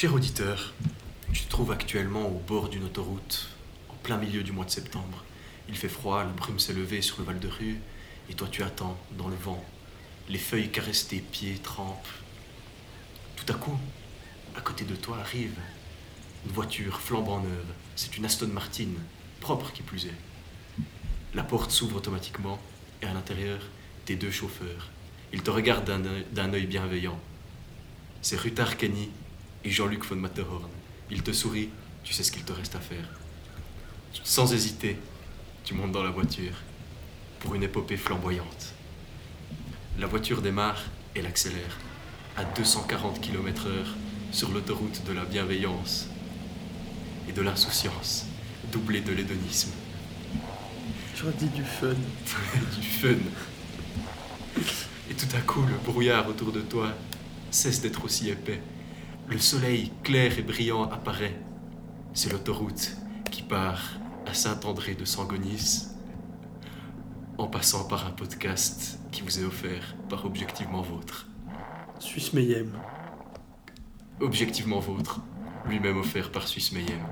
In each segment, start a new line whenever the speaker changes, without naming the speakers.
Cher auditeur, tu te trouves actuellement au bord d'une autoroute, en plein milieu du mois de septembre. Il fait froid, la brume s'est levée sur le Val de Rue, et toi tu attends, dans le vent. Les feuilles caressent tes pieds, trempent. Tout à coup, à côté de toi arrive une voiture flambant neuve. C'est une Aston Martin, propre qui plus est. La porte s'ouvre automatiquement, et à l'intérieur, tes deux chauffeurs. Ils te regardent d'un œil- bienveillant. C'est Rutar Kenny et Jean-Luc von Matterhorn. Ils te sourient, tu sais ce qu'il te reste à faire. Sans hésiter, tu montes dans la voiture pour une épopée flamboyante. La voiture démarre, elle accélère à 240 km/h sur l'autoroute de la bienveillance et de l'insouciance, doublée de l'hédonisme,
J'aurais dit du fun.
du fun. Et tout à coup, le brouillard autour de toi cesse d'être aussi épais. Le soleil clair et brillant apparaît. C'est l'autoroute qui part à Saint-André de Sangonis en passant par un podcast qui vous est offert par Objectivement Vôtre.
Suisse Mayhem.
Objectivement Vôtre, lui-même offert par Suisse Mayhem.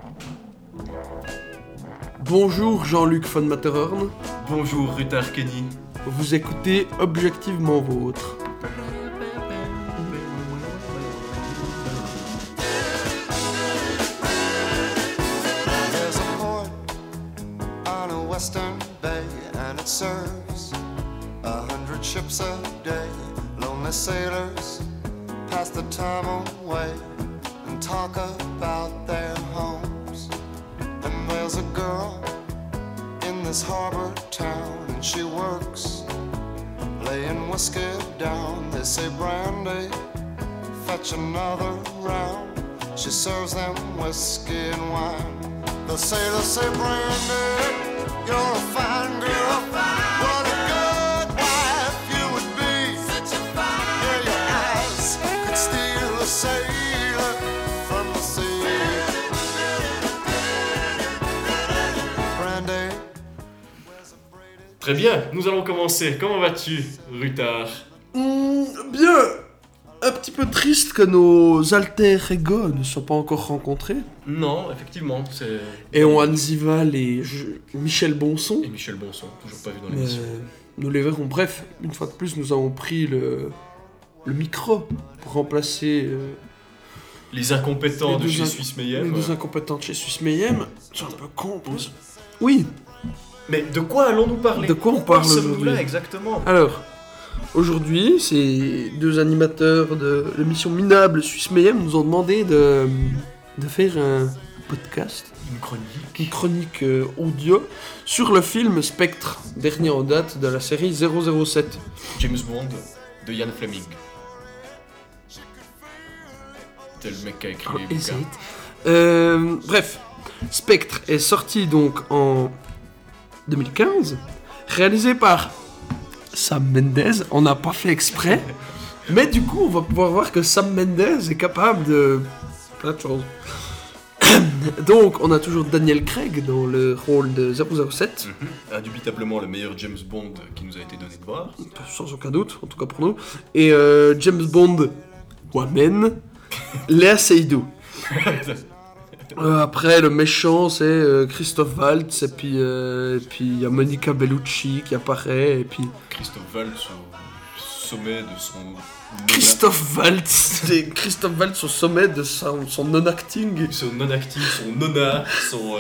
Bonjour Jean-Luc von Matterhorn.
Bonjour Rutar Kenny.
Vous écoutez Objectivement Vôtre.
Très bien, nous allons commencer. Comment vas-tu, Rutar
Hmm, bien. Un petit peu triste que nos alter ego ne soient pas encore rencontrés.
Non, effectivement, c'est.
Et on Zival et je- Michel Bonson.
Et Michel Bonson, toujours pas vu dans l'émission.
euh, nous les verrons. Bref, une fois de plus, nous avons pris le, le micro pour remplacer euh,
Les incompétents
les
de chez Suisse
les
Mayhem.
deux incompétents de chez Suisse Mayhem. C'est un peu con. Oui,
Mais de quoi allons-nous parler
De quoi on parle aujourd'hui
exactement
Alors, aujourd'hui, ces deux animateurs de l'émission Minable Suisse Mayhem nous ont demandé de, de faire un podcast,
Une chronique.
une chronique euh, audio sur le film Spectre, dernier en date de la série 007.
James Bond de Ian Fleming. C'est le mec qui a écrit les bouquins.
it Euh, bref, Spectre est sorti donc en 2015, réalisé par Sam Mendes. On n'a pas fait exprès, mais du coup, on va pouvoir voir que Sam Mendes est capable de plein de choses. donc, on a toujours Daniel Craig dans le rôle de 007,
Mhm. Indubitablement le meilleur James Bond qui nous a été donné de voir.
sans aucun doute, en tout cas pour nous, et euh, James Bond Woman, Léa Seydoux. Euh, après, le méchant, c'est euh, Christophe Waltz, et puis euh, et puis il y a Monica Bellucci qui apparaît, et puis
Christophe Waltz au sommet de son.
Christophe Waltz, c'est Christophe Waltz au sommet de son, son non-acting.
Son non-actif, son nona, son.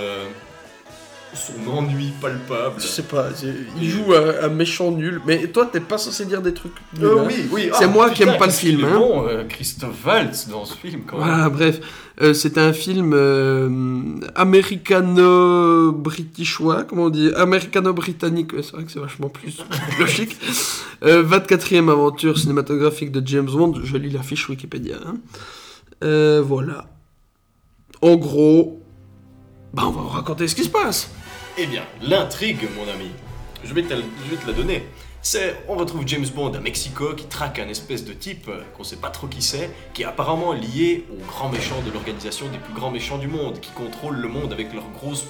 Son ennui palpable.
Je sais pas, c'est- il joue un, un méchant nul, mais toi, t'es pas censé dire des trucs nuls.
Euh,
hein.
oui, oui.
C'est
ah,
moi qui aime pas le film, hein.
Bon, euh, Christophe Waltz dans ce film quand même.
Voilà, bref, Euh, c'est un film américano-britishois, comment on dit Américano-britannique, c'est vrai que c'est vachement plus logique. Euh, 24e aventure cinématographique de James Bond, je lis la fiche Wikipédia. hein. Voilà. En gros, bah on va vous raconter ce qui se passe.
Eh bien, l'intrigue, mon ami, je vais te, je vais te la donner. C'est, on retrouve James Bond à Mexico qui traque un espèce de type euh, qu'on sait pas trop qui c'est, qui est apparemment lié au grand méchant de l'organisation des plus grands méchants du monde, qui contrôle le monde avec leurs grosses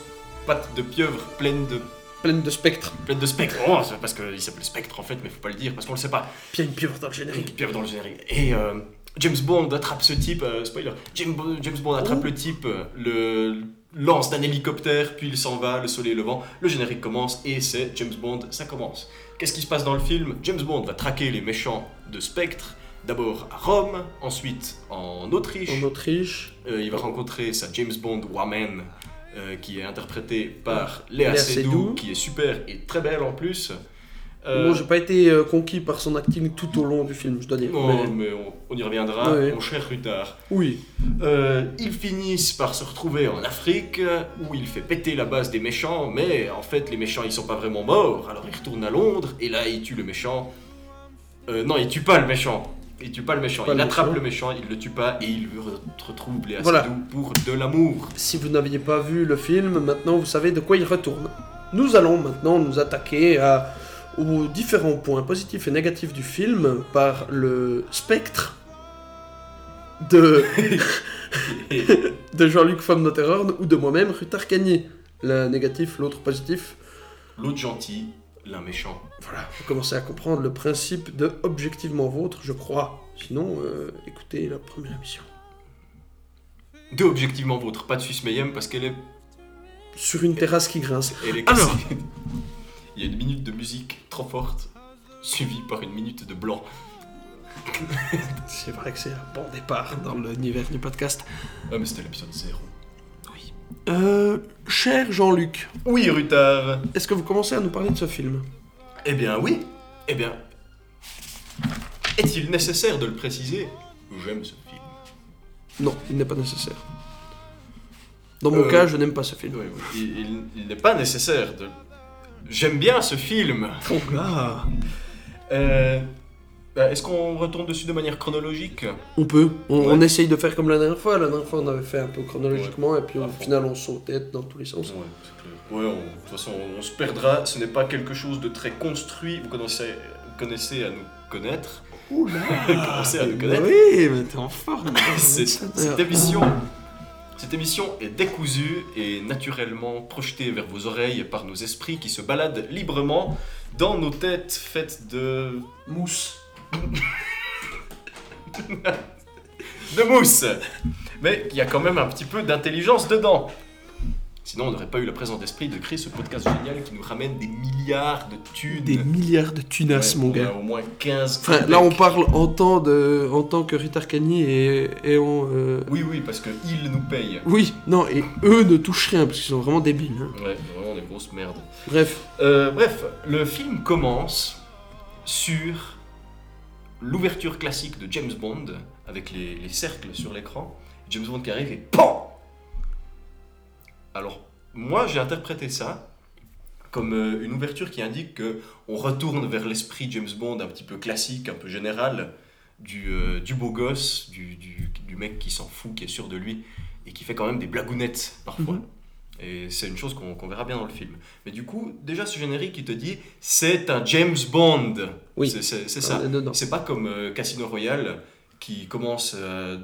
pattes de pieuvre pleines de,
Pleine de spectres.
pleines de spectres. Oh, c'est parce qu'il s'appelle Spectre en fait, mais faut pas le dire parce qu'on le sait pas.
Puis il y a une pieuvre dans le
Une
générique.
pieuvre dans le générique. Et euh, James Bond attrape ce type, euh, spoiler, James, Bo- James Bond attrape
Oh.
le type, le lance d'un hélicoptère, puis il s'en va, le soleil levant, le générique commence et c'est James Bond, ça commence. Qu'est-ce qui se passe dans le film? James Bond va traquer les méchants de Spectre, d'abord à Rome, ensuite en Autriche,
En Autriche.
Euh, il va rencontrer sa James Bond woman euh, qui est interprétée par Léa,
Léa
Seydoux, qui est super et très belle en plus. Euh,
Bon, j'ai pas été euh, conquis par son acting tout au long du film, je dois dire.
non,
mais-
mais on, on y reviendra, mon cher Rutard.
Oui.
Euh, ils finissent par se retrouver en Afrique, où il fait péter la base des méchants, mais en fait les méchants ils sont pas vraiment morts, alors il retourne à Londres, et là il tue le méchant. Euh, non, il tue pas le méchant. Il tue pas le méchant,
Pas
il
le
attrape
méchant.
le méchant, il le tue pas, et il re- retrouve Léa
Voilà.
Pour de l'amour.
Si vous n'aviez pas vu le film, maintenant vous savez de quoi il retourne. Nous allons maintenant nous attaquer à- aux différents points positifs et négatifs du film par le spectre de, de Jean-Luc Femme Notterhorn ou de moi-même, Rutard Cagny. L'un négatif, l'autre positif.
L'autre gentil, l'un méchant.
Voilà, vous commencez à comprendre le principe de objectivement vôtre, je crois. Sinon, euh, écoutez la première émission.
De objectivement vôtre, pas de Suisse Mayhem parce qu'elle est,
Sur une terrasse qui grince.
elle est
Alors.
Il y a une minute de musique trop forte, suivie par une minute de blanc.
C'est vrai que c'est un bon départ dans l'univers du podcast.
Ah, mais c'était l'épisode 0.
Euh, cher Jean-Luc,
Oui, Rutard
est-ce que vous commencez à nous parler de ce film?
Eh bien, oui. Eh bien, est-il nécessaire de le préciser? J'aime ce film.
Non, il n'est pas nécessaire. Dans mon
Euh,
cas, je n'aime pas ce film.
Oui, oui. Il, il- il n'est pas nécessaire de. J'aime bien ce film.
Oh là
Euh, bah, Est-ce qu'on retourne dessus de manière chronologique?
On peut. On,
Ouais.
on essaye de faire comme la dernière fois. La dernière fois, on avait fait un peu chronologiquement, et puis au final, on sautait dans tous les sens.
Ouais, c'est clair. Ouais, on- de toute façon, on, on se perdra. Ce n'est pas quelque chose de très construit. Vous connaissez, vous connaissez à nous connaître.
Ouh là
Commencez à nous connaître.
Oui, mais t'es en forme.
Cette, cette émission, cette émission est décousue et naturellement projetée vers vos oreilles par nos esprits qui se baladent librement dans nos têtes faites de
Mousse.
de mousse. Mais il y a quand même un petit peu d'intelligence dedans. Sinon, on n'aurait pas eu la présence d'esprit de créer ce podcast génial qui nous ramène des milliards de thunes.
Des milliards de tunas,
Ouais,
mon gars.
au moins 15.
Enfin, là, on parle en tant, de, en tant que Ritar Cagny et, et on. euh,
Oui, oui, parce qu'ils nous payent.
Oui, non, et eux ne touchent rien parce qu'ils sont vraiment débiles. hein.
Ouais, vraiment des grosses merdes.
Bref,
Euh, bref, le film commence sur l'ouverture classique de James Bond, avec les, les cercles sur l'écran. James Bond qui arrive et PAM Alors, moi j'ai interprété ça comme euh, une ouverture qui indique que on retourne vers l'esprit James Bond un petit peu classique, un peu général, du, euh, du beau gosse, du, du- du mec qui s'en fout, qui est sûr de lui, et qui fait quand même des blagounettes parfois.
Mhm.
Et c'est une chose qu'on verra bien dans le film. Mais du coup, déjà ce générique qui te dit c'est un James Bond.
Oui.
C'est- ça.
dedans.
C'est pas comme euh, Casino Royale qui commence euh,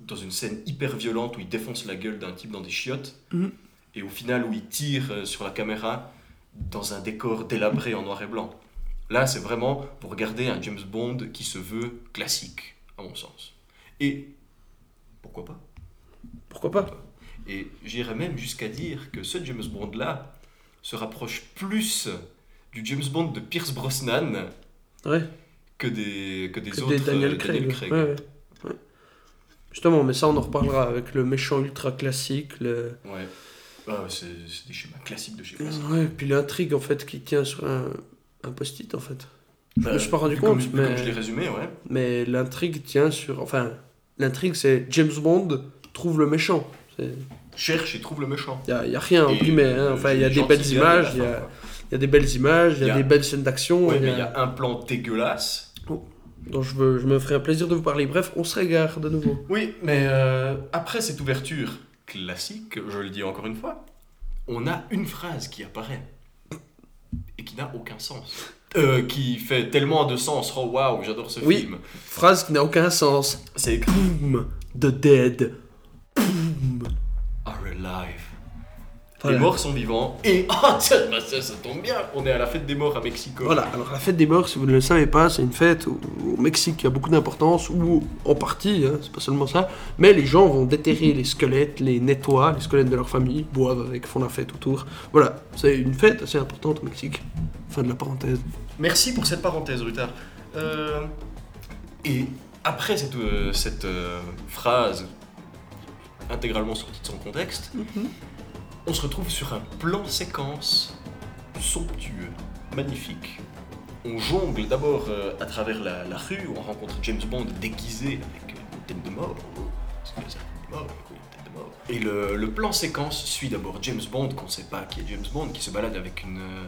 dans une scène hyper violente où il défonce la gueule d'un type dans des chiottes
Mhm.
Et au final où il tire euh, sur la caméra dans un décor délabré en noir et blanc. Là, c'est vraiment pour regarder un James Bond qui se veut classique, à mon sens. Et pourquoi pas?
Pourquoi pas?
Et j'irais même jusqu'à dire que ce James Bond-là se rapproche plus du James Bond de Pierce Brosnan
Ouais.
que des, que des
Que
autres
des Daniel
euh,
Craig.
Craig.
Ouais, ouais. Ouais. Justement, mais ça, on en reparlera avec le méchant ultra classique. Le...
Ouais. Ah, c'est des schémas classiques de chez classique.
Ouais, puis l'intrigue en fait qui tient sur un, un post-it en fait. Je
Bah,
me suis pas rendu compte,
comme,
mais,
comme je l'ai résumé, ouais.
mais l'intrigue tient sur. Enfin, l'intrigue c'est James Bond trouve le méchant. Il
Cherche et trouve le méchant.
y a, y a rien en
Et,
guillemets. hein. Enfin, il y a des belles images, il y, a- a des belles images, il y a
a-
des belles scènes d'action.
Ouais,
il
mais
a-
il y a un plan dégueulasse.
dont je, veux, je me ferai un plaisir de vous parler. Bref, on se régare de nouveau.
Oui, mais euh, après cette ouverture classique, je le dis encore une fois, on a une phrase qui apparaît et qui n'a aucun sens. Euh, qui fait tellement de sens. Oh waouh, j'adore ce
Oui.
film.
Phrase qui n'a aucun sens.
C'est
Boom, the dead. Boom.
Are alive.
Voilà.
Les morts sont vivants. Et ah tiens, bah, ça, ça tombe bien. On est à la fête des morts à Mexico.
Voilà, alors la fête des morts, si vous ne le savez pas, c'est une fête au, au Mexique qui a beaucoup d'importance, ou en partie, hein, c'est pas seulement ça, mais les gens vont déterrer les squelettes, les nettoient, les squelettes de leur famille, boivent avec, font la fête autour. Voilà, c'est une fête assez importante au Mexique. Fin de la parenthèse.
Merci pour cette parenthèse, Rutard. Euh, et après cette, euh, cette euh, phrase intégralement sortie de son contexte, on se retrouve sur un plan séquence somptueux, magnifique. On jongle d'abord euh, à travers la, rue où on rencontre James Bond déguisé avec une tête de mort. Et le, le plan séquence suit d'abord James Bond, qu'on ne sait pas qui est James Bond, qui se balade avec une euh,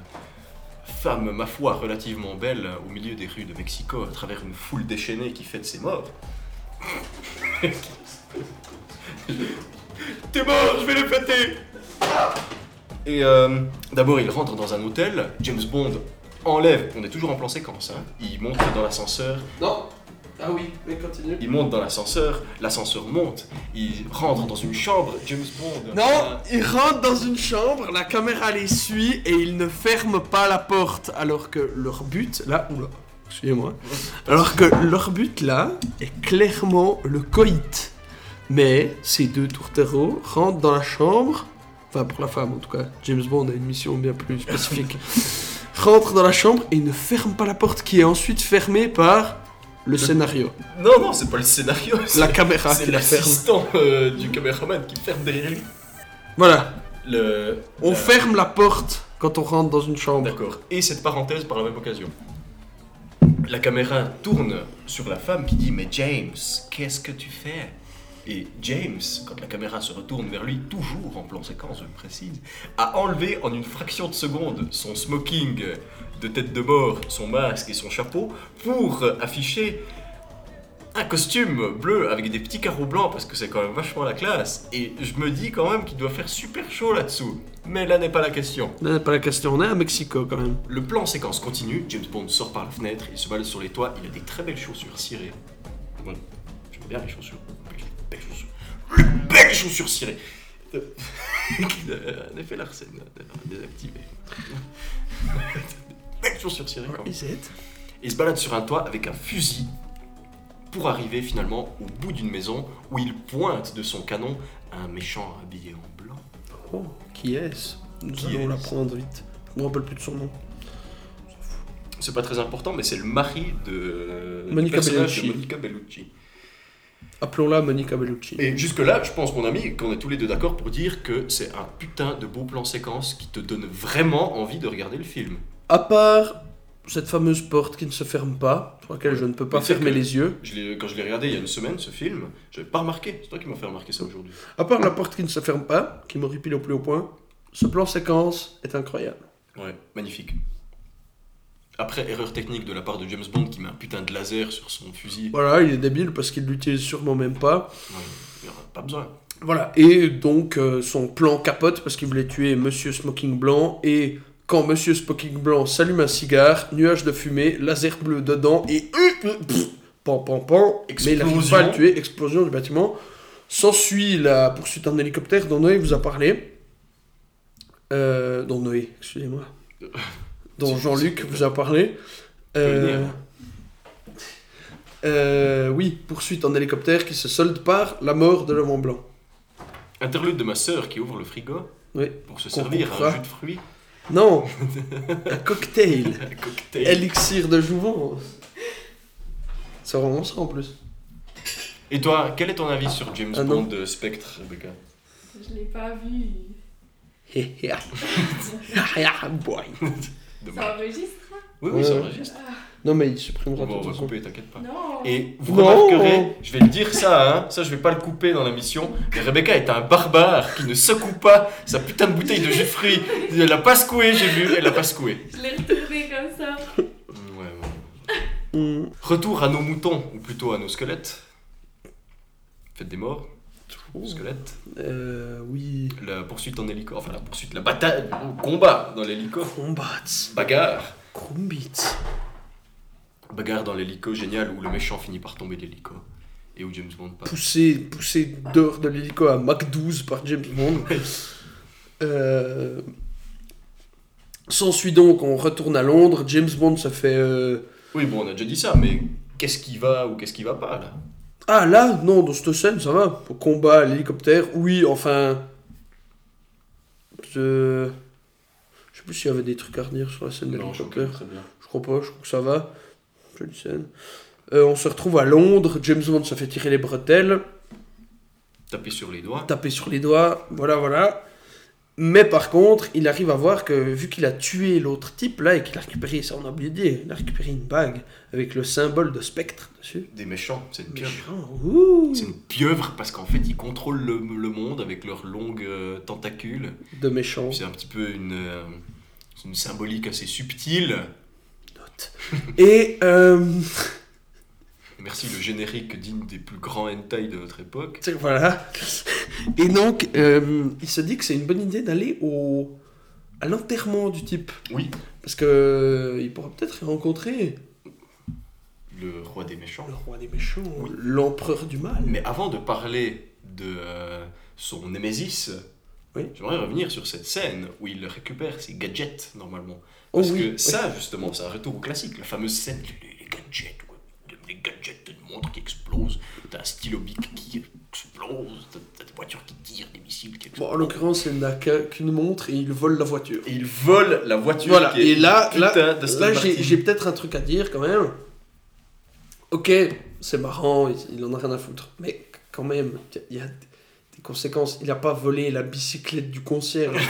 femme, ma foi, relativement belle euh, au milieu des rues de Mexico, à travers une foule déchaînée qui fête ses morts. T'es mort, je vais les fêter Et euh, d'abord, il rentre dans un hôtel. James Bond enlève, on est toujours en plan séquence, hein. il monte dans l'ascenseur,
Non Ah oui, mais continue.
il monte dans l'ascenseur, l'ascenseur monte, il rentre dans une chambre, James Bond.
Non,
euh,
ils rentrent dans une chambre, la caméra les suit et ils ne ferment pas la porte. Alors que leur but, là, oula, excusez-moi. Alors que leur but là est clairement le coït. Mais ces deux tourtereaux rentrent dans la chambre, enfin pour la femme en tout cas, James Bond a une mission bien plus spécifique. rentrent dans la chambre et ne ferment pas la porte qui est ensuite fermée par le scénario.
Non, non, c'est pas le scénario,
La
c'est
caméra
c'est
qui la ferme.
l'assistant euh, du caméraman qui ferme derrière lui.
Voilà,
Le,
on
la-
ferme la porte quand on rentre dans une chambre.
D'accord. Et cette parenthèse par la même occasion. La caméra tourne sur la femme qui dit Mais James, qu'est-ce que tu fais? Et James, quand la caméra se retourne vers lui, toujours en plan séquence, je le précise, a enlevé en une fraction de seconde son smoking de tête de mort, son masque et son chapeau pour afficher un costume bleu avec des petits carreaux blancs parce que c'est quand même vachement la classe. Et je me dis quand même qu'il doit faire super chaud là-dessous. Mais là n'est pas la question.
Là, n'est pas la question, on est à Mexico quand même.
Le plan séquence continue, James Bond sort par la fenêtre, il se balade sur les toits, il a des très belles chaussures cirées. Voilà. J'aime bien les chaussures. Belles chaussures cirées. Un effet Larsen, désactivé. belles chaussures cirées quand même. Il se balade sur un toit avec un fusil pour arriver finalement au bout d'une maison où il pointe de son canon un méchant habillé en blanc.
Oh, qui est-ce? Nous
Qui
allons
est-ce?
l'apprendre vite. Je me rappelle plus de son nom.
C'est pas très important, mais c'est le mari de du
Monica
personnage de
Bellucci.
Monica Bellucci.
Appelons-la Monica Bellucci.
Et jusque-là, je pense, mon ami, qu'on est tous les deux d'accord pour dire que c'est un putain de beau plan séquence qui te donne vraiment envie de regarder le film.
À part cette fameuse porte qui ne se ferme pas, sur laquelle je ne peux pas fermer les yeux,
Je quand je l'ai regardé il y a une semaine, ce film, j'avais pas remarqué. C'est toi qui m'as fait remarquer ça aujourd'hui.
à part la porte qui ne se ferme pas, qui m'horripile au plus haut point, ce plan séquence est incroyable.
Ouais, magnifique. Après, erreur technique de la part de James Bond qui met un putain de laser sur son fusil.
Voilà, il est débile parce qu'il l'utilise sûrement même pas.
Ouais, il y aura pas besoin.
Voilà, et donc euh, son plan capote parce qu'il voulait tuer Monsieur Smoking Blanc et quand Monsieur Smoking Blanc s'allume un cigare, nuage de fumée, laser bleu dedans et pff, pan pan pan, mais il n'arrive pas à le tuer, explosion du bâtiment. S'ensuit la poursuite en hélicoptère dont Noé vous a parlé. Euh, dont Noé, excusez-moi. Dont Jean-Luc vous a parlé. Euh, euh, oui, poursuite en hélicoptère qui se solde par la mort de l'homme en blanc.
Interlude de ma sœur qui ouvre le frigo
Oui.
pour se
Qu'on
servir un jus de fruits,
Non, un cocktail.
un cocktail.
Elixir de jouvence. Ça rend ça en plus.
Et toi, quel est ton avis sur James
Ah non.
Bond de Spectre, Rebecca?
Je l'ai pas vu.
Boy.
Dommage.
Ça enregistre
Oui, oui, ça enregistre.
Non mais il supprimera
Bon,
tout
on va couper, t'inquiète pas.
Non.
Et vous
Non.
remarquerez, je vais le dire ça, hein, ça je vais pas le couper dans l'émission, mais Rebecca est un barbare qui ne secoue pas sa putain de bouteille de jus de fruits. Elle l'a pas secoué, j'ai vu, elle l'a pas secoué.
Je l'ai retourné comme ça.
Ouais, ouais.
Hmm.
Retour à nos moutons, ou plutôt à nos squelettes. Faites des morts, squelettes.
Euh, oui.
La poursuite en hélico, enfin la poursuite, la bataille, le combat dans l'hélico.
Combats.
Bagarre.
Combits.
Bagarre dans l'hélico, génial, où le méchant finit par tomber de l'hélico. Et où James Bond passe.
Poussé, poussé dehors de l'hélico à Mach 12 par James Bond. Euh... S'ensuit donc, on retourne à Londres. James Bond se fait. euh,
Oui, bon, on a déjà dit ça, mais qu'est-ce qui va ou qu'est-ce qui va pas là?
Ah là, non, dans cette scène, ça va. Au combat, à l'hélicoptère, oui, enfin. Je. Je sais plus s'il y avait des trucs à redire sur la scène de l'hélicoptère. Je crois pas, je crois que ça va. Jolie scène. Euh, on se retrouve à Londres. James Bond se fait tirer les bretelles,
Taper sur les doigts.
taper sur les doigts, voilà, voilà. Mais par contre, il arrive à voir que vu qu'il a tué l'autre type là et qu'il a récupéré, ça on a oublié de dire, il a récupéré une bague avec le symbole de spectre dessus.
Des méchants, c'est une pieuvre. C'est une pieuvre parce qu'en fait ils contrôlent le, le monde avec leurs longues euh, tentacules.
de méchant.
C'est un petit peu une, euh, une symbolique assez subtile.
Note. Et euh,
Merci le générique digne des plus grands hentai de notre époque.
voilà. Et donc, euh, il se dit que c'est une bonne idée d'aller au à l'enterrement du type.
Oui,
Parce que euh, il pourra peut-être y rencontrer
le roi des méchants.
le roi des méchants,
Oui.
l'empereur du mal.
Mais avant de parler de euh, son némésis,
Oui.
j'aimerais revenir sur cette scène où il récupère ses gadgets normalement.
Oh
Parce
oui,
que ça, justement, c'est un retour au classique, la fameuse scène, les gadgets, les gadgets, t'as une montre qui explose, t'as un stylo bic qui explose, t'as des voitures qui tirent, des missiles qui
Bon,
explosent.
en l'occurrence, il n'a qu'un- qu'une montre et il vole la voiture.
Et il vole la voiture
Voilà,
qui est
et là, là, là j'ai peut-être un truc à dire quand même. Ok, c'est marrant, il, il en a rien à foutre. Mais quand même, il y a des conséquences. Il n'a pas volé la bicyclette du concierge.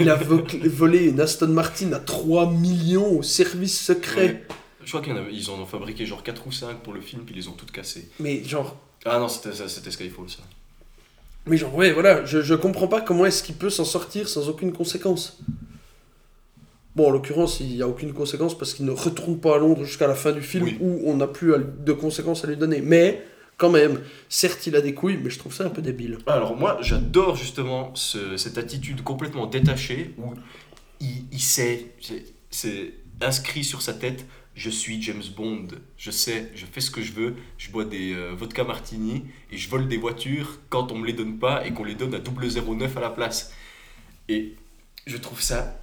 il a vo- volé une Aston Martin à 3 millions au service secret.
Ouais. Je crois qu'ils en ont fabriqué genre 4 ou 5 pour le film, puis ils les ont toutes cassées.
Mais genre,
Ah non, c'était Skyfall ça.
mais genre, ouais, voilà, je, je comprends pas comment est-ce qu'il peut s'en sortir sans aucune conséquence. Bon, en l'occurrence, il n'y a aucune conséquence parce qu'il ne retourne pas à Londres jusqu'à la fin du film
Oui.
où on n'a plus de conséquences à lui donner. Mais, quand même, certes, il a des couilles, mais je trouve ça un peu débile.
Alors moi, j'adore justement ce- cette attitude complètement détachée où il, il sait, c'est inscrit sur sa tête, je suis James Bond, je sais, je fais ce que je veux, je bois des euh, vodka martini et je vole des voitures quand on me les donne pas et qu'on les donne à 009 à la place. Et je trouve ça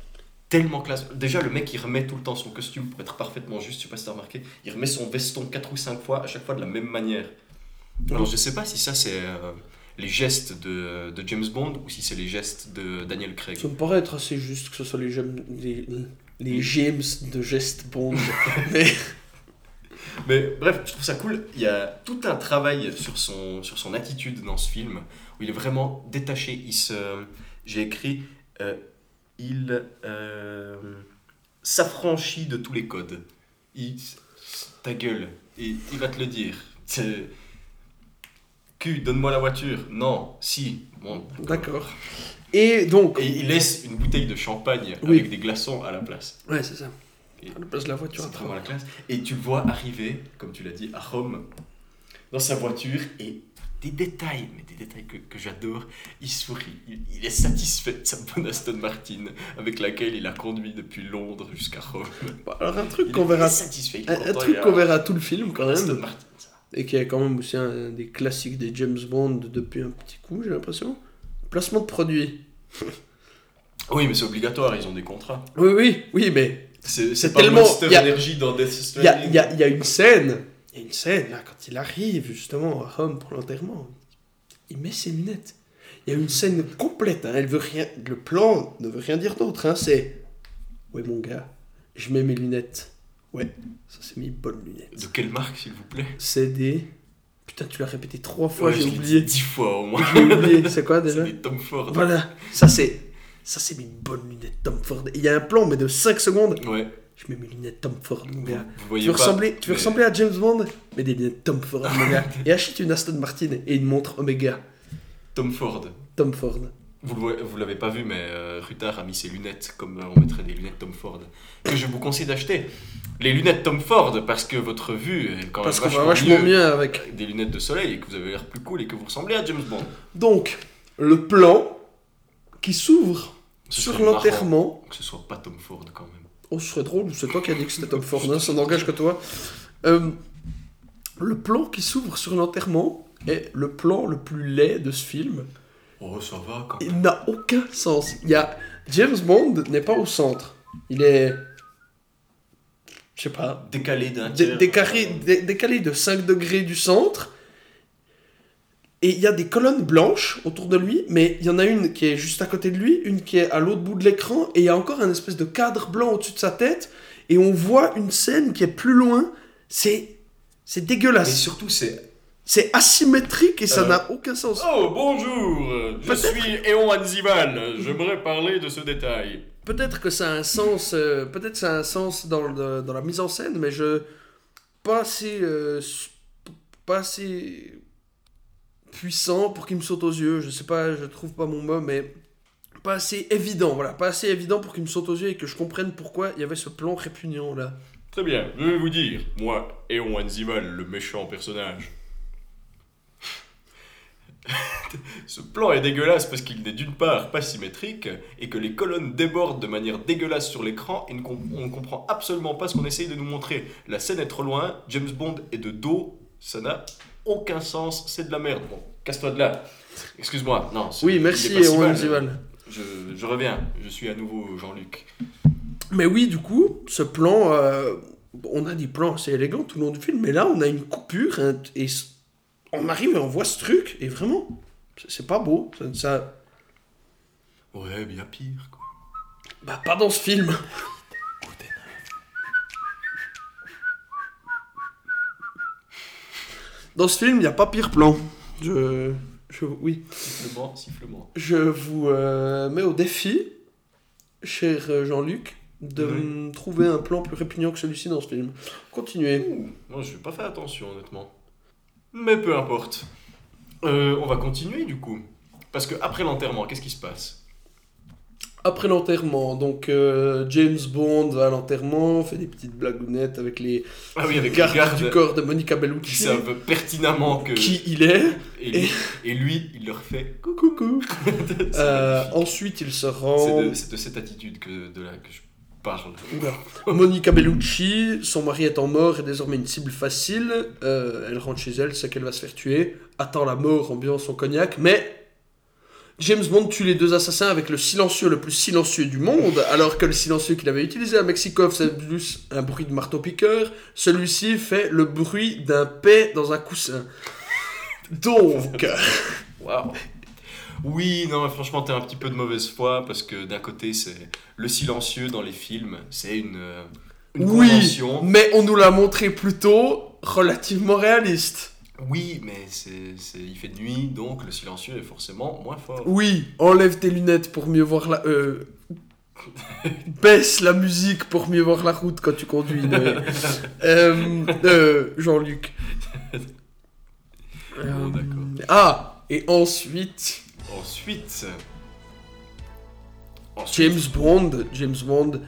tellement classe. Déjà, le mec, il remet tout le temps son costume pour être parfaitement juste, je sais pas si t'as remarqué, il remet son veston 4 ou 5 fois, à chaque fois de la même manière. Alors je sais pas si ça c'est euh, les gestes de, de James Bond ou si c'est les gestes de Daniel Craig.
Ça me paraît être assez juste que ce soit les, les, les James de geste Bond. mais,
Mais bref, je trouve ça cool. Il y a tout un travail sur son, sur son attitude dans ce film où il est vraiment détaché. Il se, j'ai écrit, euh, il euh, s'affranchit de tous les codes. Il, ta gueule, et il va te le dire. Q, donne-moi la voiture. Non, si. Bon,
d'accord. Et donc,
Et il laisse une bouteille de champagne
Oui.
avec des glaçons à la place.
ouais, c'est ça.
Et
À la place de la voiture.
C'est vraiment la classe. Et tu le vois arriver, comme tu l'as dit, à Rome, dans sa voiture, et des détails, mais des détails que, que j'adore. Il sourit, il, il est satisfait de sa bonne Aston Martin, avec laquelle il a conduit depuis Londres jusqu'à Rome.
Bah, alors un truc qu'on verra,
satisfait.
un, truc qu'on verra tout le film quand
Aston
même,
Martin, ça.
et qui est quand même aussi un des classiques des James Bond depuis un petit coup, j'ai l'impression. Placement de produit.
Oui, mais c'est obligatoire, ils ont des contrats.
Oui, oui, oui, mais
C'est
tellement-
Monster
y a-
Energy dans Death
il y a,
Stranding.
il y, y a une scène, il y a une scène là quand il arrive justement à Rome pour l'enterrement, il met ses lunettes. Il y a une scène complète, hein, elle veut rien, le plan ne veut rien dire d'autre, hein, c'est ouais mon gars, je mets mes lunettes. Ouais, ça c'est mes bonnes lunettes.
De quelle marque, s'il vous plaît?
C'est des putain tu l'as répété trois fois,
Ouais,
j'ai oublié.
Dix fois au moins.
J'ai oublié, c'est quoi
C'est
déjà
des Tom Ford.
Voilà, ça c'est ça c'est mes bonnes lunettes Tom Ford. Il y a un plan mais de 5 secondes.
Ouais.
Je mets mes lunettes Tom Ford mon gars. Tu veux,
pas,
ressembler, tu veux
mais-
ressembler à James Bond? Mais des lunettes Tom Ford, mon gars. Et achète une Aston Martin et une montre Omega.
Tom Ford.
Tom Ford.
Vous l'avez pas vu, mais euh, Rutard a mis ses lunettes comme euh, on mettrait des lunettes Tom Ford. Que je vous conseille d'acheter. Les lunettes Tom Ford, parce que votre vue est quand même
Parce qu'on
vachement,
va vachement
mieux
mieux avec.
avec des lunettes de soleil et que vous avez l'air plus cool et que vous ressemblez à James Bond.
Donc, le plan qui s'ouvre
Ce
sur
serait marrant
l'enterrement.
Que ce soit pas Tom Ford quand même.
Oh, ce serait drôle, c'est toi qui as dit que c'était Tom Ford, hein, ça n'engage que toi. Euh, le plan qui s'ouvre sur l'enterrement est le plan le plus laid de ce film.
Oh, ça va quand
Il n'a aucun sens. Il y a... James Bond n'est pas au centre. Il est... Je sais pas.
Décalé d'un
dé- décalé, dé- décalé de 5 degrés du centre. Et il y a des colonnes blanches autour de lui, mais il y en a une qui est juste à côté de lui, une qui est à l'autre bout de l'écran, et il y a encore un espèce de cadre blanc au-dessus de sa tête, et on voit une scène qui est plus loin. C'est... C'est dégueulasse.
surtout, c'est.
C'est asymétrique et ça
Euh.
n'a aucun sens.
Oh, bonjour Je suis Eon Anzival. J'aimerais parler de ce détail.
Peut-être que ça a un sens, euh, peut-être ça a un sens dans, le- dans la mise en scène, mais je pas assez, euh, pas assez puissant pour qu'il me saute aux yeux. Je sais pas, je trouve pas mon mot, mais pas assez évident. Voilà, pas assez évident pour qu'il me saute aux yeux et que je comprenne pourquoi il y avait ce plan répugnant là.
Très bien, je vais vous dire. Moi, Eon Anzival, le méchant personnage. Ce plan est dégueulasse parce qu'il n'est d'une part pas symétrique et que les colonnes débordent de manière dégueulasse sur l'écran et on ne comprend absolument pas ce qu'on essaye de nous montrer. La scène est trop loin, James Bond est de dos, ça n'a aucun sens, c'est de la merde. Bon, casse-toi de là. Excuse-moi, non.
Oui, merci,
pas si. Je, je reviens, je suis à nouveau Jean-Luc.
Mais oui, du coup, ce plan, euh, on a des plans assez élégants tout le long du film, mais là, on a une coupure hein, et on arrive et on voit ce truc et vraiment, c'est- pas beau. Ça, ça-
Ouais, bien pire, quoi.
bah, pas dans ce film. Dans ce film, il n'y a pas pire plan. Je, je, oui,
Sifflement, sifflement.
je vous euh, mets au défi, cher euh, Jean-Luc, de
Oui.
trouver un plan plus répugnant que celui-ci dans ce film. Continuez.
Ouh, moi, je n'ai pas fait attention, honnêtement. Mais peu importe. Euh, on va continuer, du coup. Parce que après l'enterrement, qu'est-ce qui se passe?
Après l'enterrement, donc euh, James Bond va à l'enterrement, fait des petites blagounettes avec les
Ah oui, avec les
gardes
gardes
du corps de Monica
qui
Bellucci,
savent pertinemment que...
qui il est.
Et, lui, et lui, il leur fait...
Coucou.
C'est
Euh, ensuite, il se rend.
de, c'est de cette attitude que, de la, que je parle.
Monica Bellucci, son mari étant mort, est désormais une cible facile. Euh, elle rentre chez elle, sait qu'elle va se faire tuer, attend la mort en buvant son cognac, mais James Bond tue les deux assassins avec le silencieux le plus silencieux du monde, alors que le silencieux qu'il avait utilisé à Mexikov, c'est plus un bruit de marteau-piqueur. Celui-ci fait le bruit d'un paix dans un coussin. Donc,
Oui, non, franchement, t'es un petit peu de mauvaise foi, parce que d'un côté, c'est le silencieux dans les films, c'est une, euh, une
oui,
convention.
mais on nous l'a montré plutôt relativement réaliste.
Oui, mais c'est, c'est- il fait nuit, donc le silencieux est forcément moins fort.
Oui, enlève tes lunettes pour mieux voir la. euh, Baisse la musique pour mieux voir la route quand tu conduis. Euh, euh, Jean-Luc.
Bon, d'accord.
ah, et ensuite,
Ensuite,
James Bond. James Bond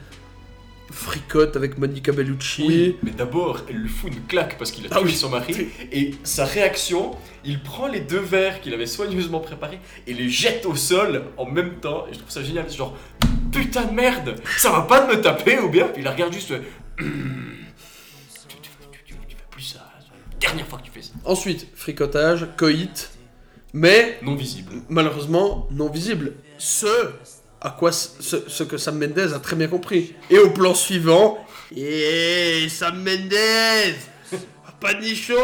fricote avec Monica Bellucci.
Oui, mais d'abord, elle lui fout une claque parce qu'il a
Ah
tué
oui.
son mari. Et sa réaction, il prend les deux verres qu'il avait soigneusement préparés et les jette au sol en même temps. Et je trouve ça génial. C'est genre, putain de merde, ça va pas de me taper ou bien? Puis il la regarde juste. tu, fais plus ça. Dernière fois que tu fais ça.
Ensuite, fricotage, coït, mais
Non visible.
malheureusement non visible. Ce à quoi ce, ce que Sam Mendes a très bien compris. Et au plan suivant, et Sam Mendes, panichon,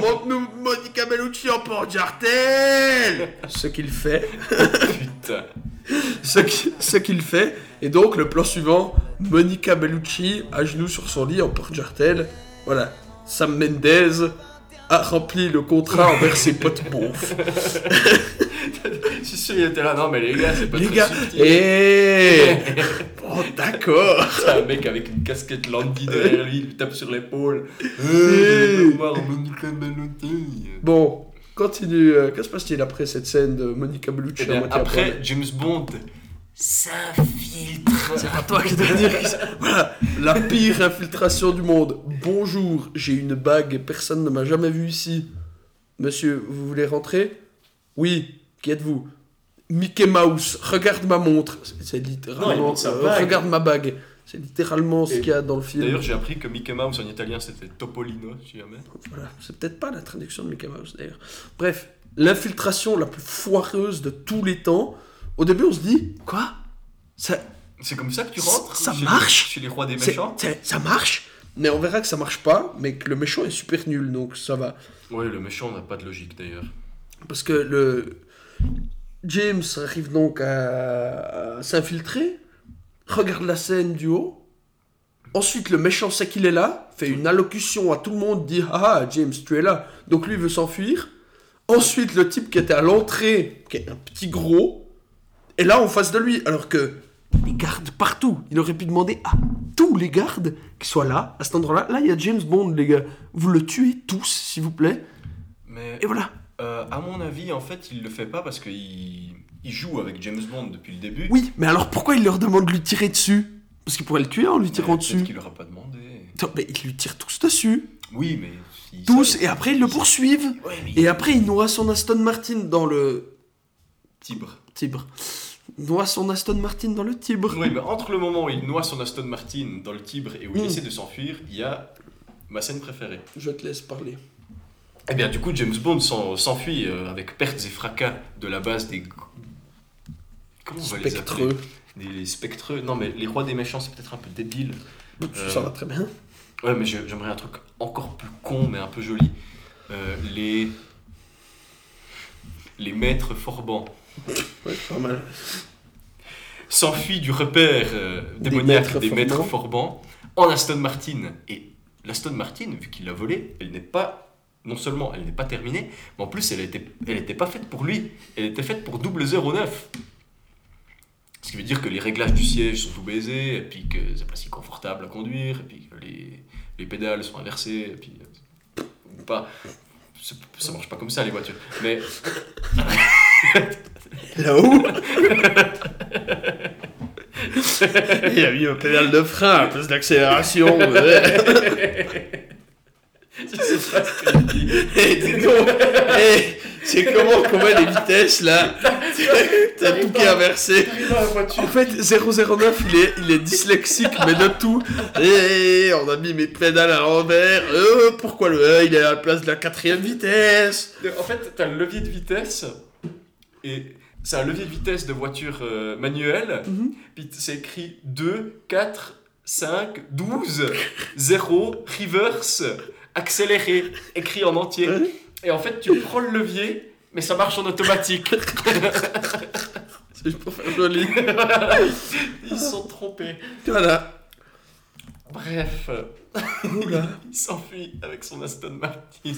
montre-nous Monica Bellucci en porte-jartel. Ce qu'il fait,
Putain.
ce qui- ce qu'il fait, et donc le plan suivant, Monica Bellucci à genoux sur son lit en porte-jartel. Voilà, Sam Mendes a rempli le contrat envers ses potes beaufs.
Je suis sûr, il était là. Non, mais les gars, c'est pas
Les
très
gars,
subtil.
et bon d'accord.
C'est un mec avec une casquette Landy derrière lui, il lui tape sur l'épaule.
Eh.
Voir Monica Bellucci.
Bon, continue. euh, Que se passe-t-il après cette scène de Monica Bellucci
Eh
à
bien,
moitié à
après, James Bond s'infiltre.
C'est pas toi qui dois dire. Voilà, la pire infiltration du monde. Bonjour, j'ai une bague et personne ne m'a jamais vu ici. Monsieur, vous voulez rentrer? Oui, qui êtes-vous? Mickey Mouse, regarde ma montre. C'est-
Non,
littéralement. euh, regarde ma bague. C'est littéralement ce qu'il y a dans le film.
D'ailleurs, j'ai appris que Mickey Mouse en italien c'était Topolino, si jamais.
Voilà, c'est peut-être pas la traduction de Mickey Mouse d'ailleurs. Bref, l'infiltration la plus foireuse de tous les temps. Au début, on se dit, quoi? Ça,
C'est comme ça que tu rentres
Ça
chez
marche?
les, chez les rois des
c'est-
méchants?
ça marche? Mais on verra que ça marche pas, mais que le méchant est super nul, donc ça va.
Ouais, le méchant n'a pas de logique d'ailleurs.
Parce que le James arrive donc à, à s'infiltrer, regarde la scène du haut. Ensuite, le méchant sait qu'il est là, fait une allocution à tout le monde, dit Ah, James, tu es là. Donc lui veut s'enfuir. Ensuite, le type qui était à l'entrée, qui est un petit gros, est là en face de lui. Alors que les gardes partout. Il aurait pu demander à tous les gardes qui soient là, à cet endroit-là. Là, il y a James Bond, les gars. Vous le tuez tous, s'il vous plaît.
Mais
Et voilà.
euh, à mon avis, en fait, il le fait pas parce qu'il il joue avec James Bond depuis le début.
Oui, mais alors pourquoi il leur demande de lui tirer dessus? Parce qu'il pourrait le tuer en lui tirant
peut-être
dessus.
qu'il leur a pas demandé.
Attends, mais ils lui tirent tous dessus.
Oui, mais.
Tous, et après ils le poursuivent.
Ouais, mais.
Et après il noie son Aston Martin dans le
Tibre.
Tibre. Noie son Aston Martin dans le Tibre.
Oui, mais entre le moment où il noie son Aston Martin dans le Tibre et où il
Mm.
essaie de s'enfuir, il y a ma scène préférée.
Je te laisse parler.
Eh bien, du coup, James Bond s'en- s'enfuit euh, avec pertes et fracas de la base des. Comment on va les appeler. Des les spectreux. Non, mais les rois des méchants, c'est peut-être un peu débile. Euh,
Ça va très bien.
Ouais, mais j'aimerais un truc encore plus con, mais un peu joli. Euh, les. Les maîtres forbans
Ouais, pas mal.
s'enfuit du repère euh,
Des
démoniaque des maîtres
forbans.
en Aston Martin. Et l'Aston Martin, vu qu'il l'a volée, elle n'est pas. Non seulement elle n'est pas terminée, mais en plus elle était, elle était pas faite pour lui. Elle était faite pour double 09. Ce qui veut dire que les réglages du siège sont tout baisés, et puis que c'est pas si confortable à conduire, et puis que les, les pédales sont inversées, et puis. euh, ou pas. Ça marche pas comme ça les voitures. Mais
Là-haut Il a mis un pédale de frein à place d'accélération.
je sais pas ce que je dis.
Eh, dis donc, eh, c'est comment qu'on met les vitesses là T'as tout qui est inversé. En fait, 009, il est, il est dyslexique, mais de tout. Et on a mis mes pédales à l'envers. Euh, pourquoi le E, il est à la place de la quatrième vitesse
En fait, t'as le levier de vitesse, et c'est un levier de vitesse de voiture euh, manuelle,
Mhm.
puis c'est écrit 2, 4, 5, 12, 0, reverse, accéléré, écrit en entier. Et en fait, tu prends le levier, mais ça marche en automatique.
C'est pour faire joli.
Ils sont trompés.
Voilà.
Bref,
Oula.
il s'enfuit avec son Aston Martin.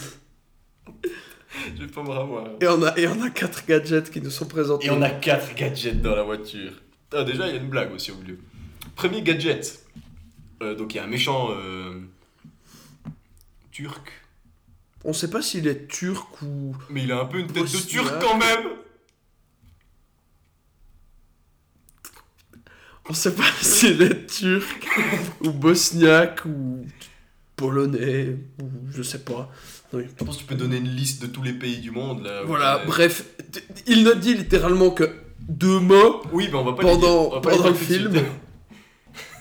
Je vais pas me ravoir.
Et on, a, et on a quatre gadgets qui nous sont présentés.
Et on a quatre gadgets dans la voiture. Ah, déjà, il y a une blague aussi au milieu. Premier gadget. Euh, donc, il y a un méchant euh, turc.
On sait pas s'il est turc ou.
Mais il a un peu une tête de turc quand même.
On sait pas s'il est turc ou bosniaque ou polonais ou je sais pas. Oui.
Je pense que tu peux donner une liste de tous les pays du monde là.
Voilà, bref, il ne dit littéralement que deux mots
Oui, mais on va pas
pendant,
On va pas les
pendant le film.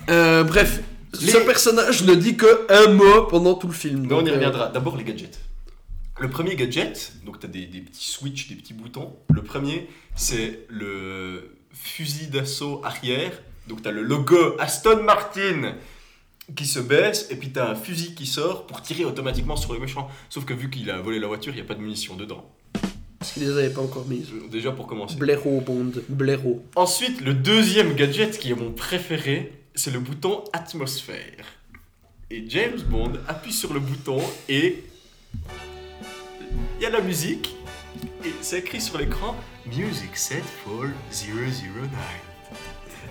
Euh, bref,
Les-
ce personnage ne dit que un mot pendant tout le film.
Mais on y
euh,
reviendra. D'abord, les gadgets. Le premier gadget, donc tu as des, des petits switches, des petits boutons. Le premier, c'est le fusil d'assaut arrière. Donc tu as le logo Aston Martin qui se baisse, et puis tu as un fusil qui sort pour tirer automatiquement sur les méchants. Sauf que vu qu'il a volé la voiture, il n'y a pas de munitions dedans.
Parce qu'ils les avaient pas encore mises.
Déjà pour commencer.
Blaireau, Bond, blaireau.
Ensuite, le deuxième gadget qui est mon préféré, c'est le bouton atmosphère. Et James Bond appuie sur le bouton et il y a la musique et c'est écrit sur l'écran Music set for 009.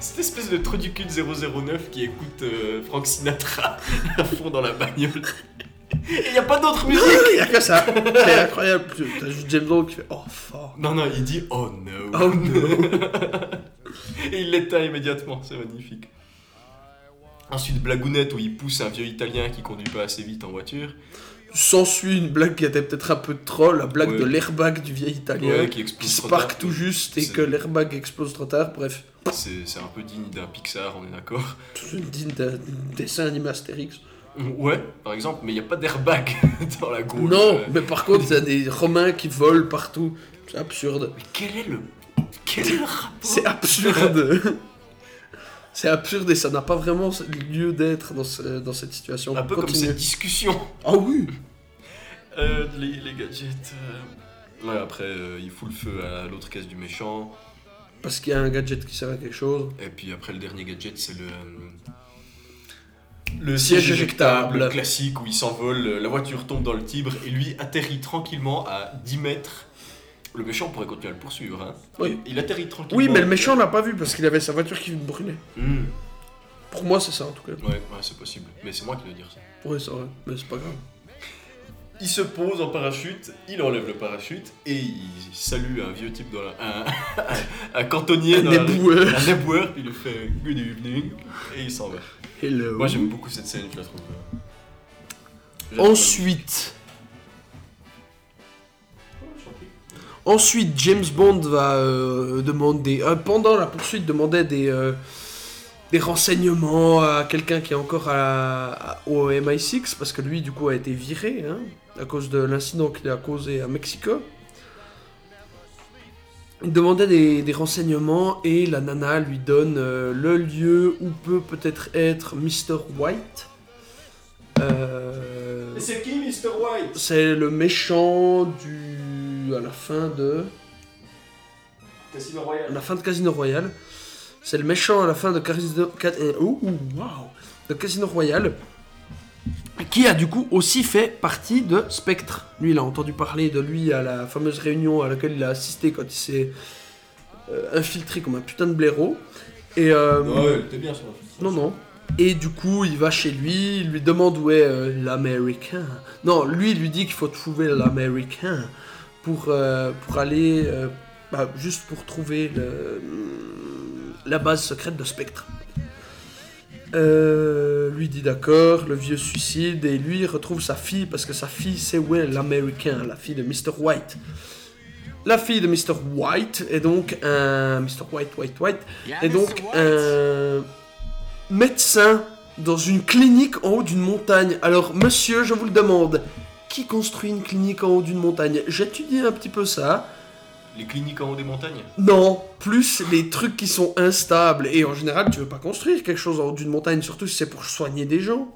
Cette espèce de trou du cul de 009 qui écoute euh, Frank Sinatra à fond dans la bagnole. Et il n'y a pas d'autre musique
Il y a que ça. C'est incroyable. T'as juste James Bond qui fait Oh, fort.
Non, non, il dit Oh no
Oh no.
Et il l'éteint immédiatement, c'est magnifique. Ensuite, blagounette où il pousse un vieux italien qui conduit pas assez vite en voiture.
S'ensuit une blague qui était peut-être un peu de troll, la blague
Ouais.
de l'airbag du vieil italien.
Ouais, qui
qui se parque tout juste et que l'airbag explose trop tard. Bref,
C'est un peu digne d'un Pixar, on est d'accord.
digne d'un dessin animé Astérix.
Ouais, par exemple, mais il n'y a pas d'airbag dans la Gaule.
Non,
Euh,
mais par contre, il y a des Romains qui volent partout. C'est absurde.
Mais quel est le. Quel est le rapport
C'est absurde. C'est absurde et ça n'a pas vraiment lieu d'être dans, ce- dans cette situation.
Un peu comme cette discussion.
Ah oui
Euh, les, les gadgets. euh, Ouais, après, euh, il fout le feu à l'autre caisse du méchant.
Parce qu'il y a un gadget qui sert à quelque chose.
Et puis après, le dernier gadget, c'est le. Le
Siège éjectable.
classique où il s'envole, la voiture tombe dans le Tibre et lui atterrit tranquillement à 10 mètres. Le méchant pourrait continuer à le poursuivre. Hein.
Oui.
Il atterrit tranquillement.
Oui, mais le méchant l'a pas vu parce qu'il avait sa voiture qui brûlait.
Hmm.
Pour moi, c'est ça en tout cas.
Ouais, ouais c'est possible. Mais c'est moi qui dois dire ça.
Oui, c'est vrai, mais c'est pas grave.
Il se pose en parachute, il enlève le parachute et il salue un vieux type dans la. Un, un cantonnier
Un
dans la
éboueur.
Un éboueur, puis il lui fait good evening et il s'en va.
Hello.
Moi j'aime beaucoup cette scène, je la trouve
Ensuite. Ensuite, James Bond va euh, demander, euh, pendant la poursuite, demander des, euh, des renseignements à quelqu'un qui est encore à, à- au MI6, parce que lui, du coup, a été viré, hein, à cause de l'incident qu'il a causé à Mexico. Il demandait des, des renseignements et la nana lui donne euh, le lieu où peut peut-être être Mr. White. Euh,
c'est qui Mr. White?
c'est le méchant du à la fin de
Casino Royale.
la fin de Casino Royale. C'est le méchant à la fin de Casino de Casino Royale qui a du coup aussi fait partie de Spectre. Lui, il a entendu parler de lui à la fameuse réunion à laquelle il a assisté quand il s'est euh, infiltré comme un putain de blaireau. Et euh,
Ouais, t'es bien sur la
non, non. Et du coup, il va chez lui, il lui demande où est euh, l'américain. Non, lui, il lui dit qu'il faut trouver l'américain pour, euh, pour aller. euh, bah, juste pour trouver le- la base secrète de Spectre. Euh, lui dit d'accord, le vieux suicide, et lui retrouve sa fille parce que sa fille sait où est l'américain, la fille de Mr. White. La fille de Mr. White est donc un. Mr. White, White, White, est donc un médecin dans une clinique en haut d'une montagne. Alors, monsieur, je vous le demande, qui construit une clinique en haut d'une montagne? J'étudie un petit peu ça.
Les cliniques en haut des montagnes?
Non, plus les trucs qui sont instables. Et en général, tu veux pas construire quelque chose en haut d'une montagne, surtout si c'est pour soigner des gens.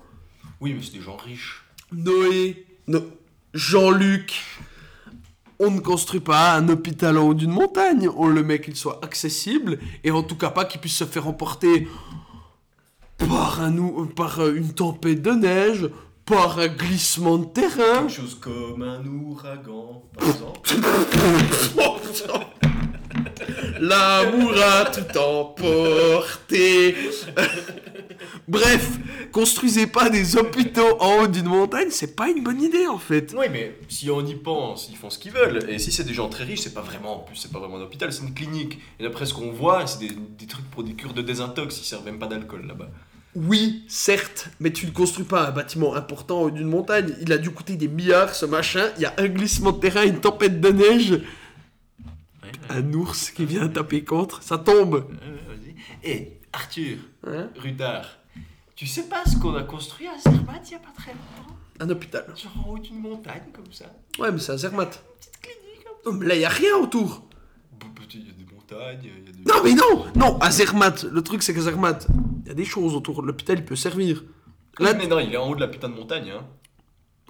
Oui, mais c'est des gens riches.
Noé, no- Jean-Luc, on ne construit pas un hôpital en haut d'une montagne. On le met qu'il soit accessible et en tout cas pas qu'il puisse se faire emporter par, un, ou- par une tempête de neige, par un glissement de terrain.
Quelque chose comme un ouragan, par exemple.
L'amour a tout emporté. Bref, construisez pas des hôpitaux en haut d'une montagne, c'est pas une bonne idée en fait.
Oui, mais si on y pense, ils font ce qu'ils veulent. Et si c'est des gens très riches, c'est pas vraiment, en plus, c'est pas vraiment un hôpital, c'est une clinique. Et d'après ce qu'on voit, c'est des, des trucs pour des cures de désintox. Ils servent même pas d'alcool là-bas.
Oui, certes, mais tu ne construis pas un bâtiment important d'une montagne. Il a dû coûter des milliards ce machin. Il y a un glissement de terrain, une tempête de neige, un ours qui vient taper contre, ça tombe.
Et Arthur,
Hein
Rudard, tu sais pas ce qu'on a construit à Zermatt il y a pas très longtemps?
Un hôpital.
Genre en haut d'une montagne comme ça.
Ouais, mais c'est à Zermatt. Non, mais là, il y a rien autour.
Il y a des montagnes, il y a des.
Non, mais non Non, à Zermatt. Le truc, c'est qu'à Zermatt, il y a des choses autour. L'hôpital, il peut servir. Là,
mais non, il est en haut de la putain de montagne, hein.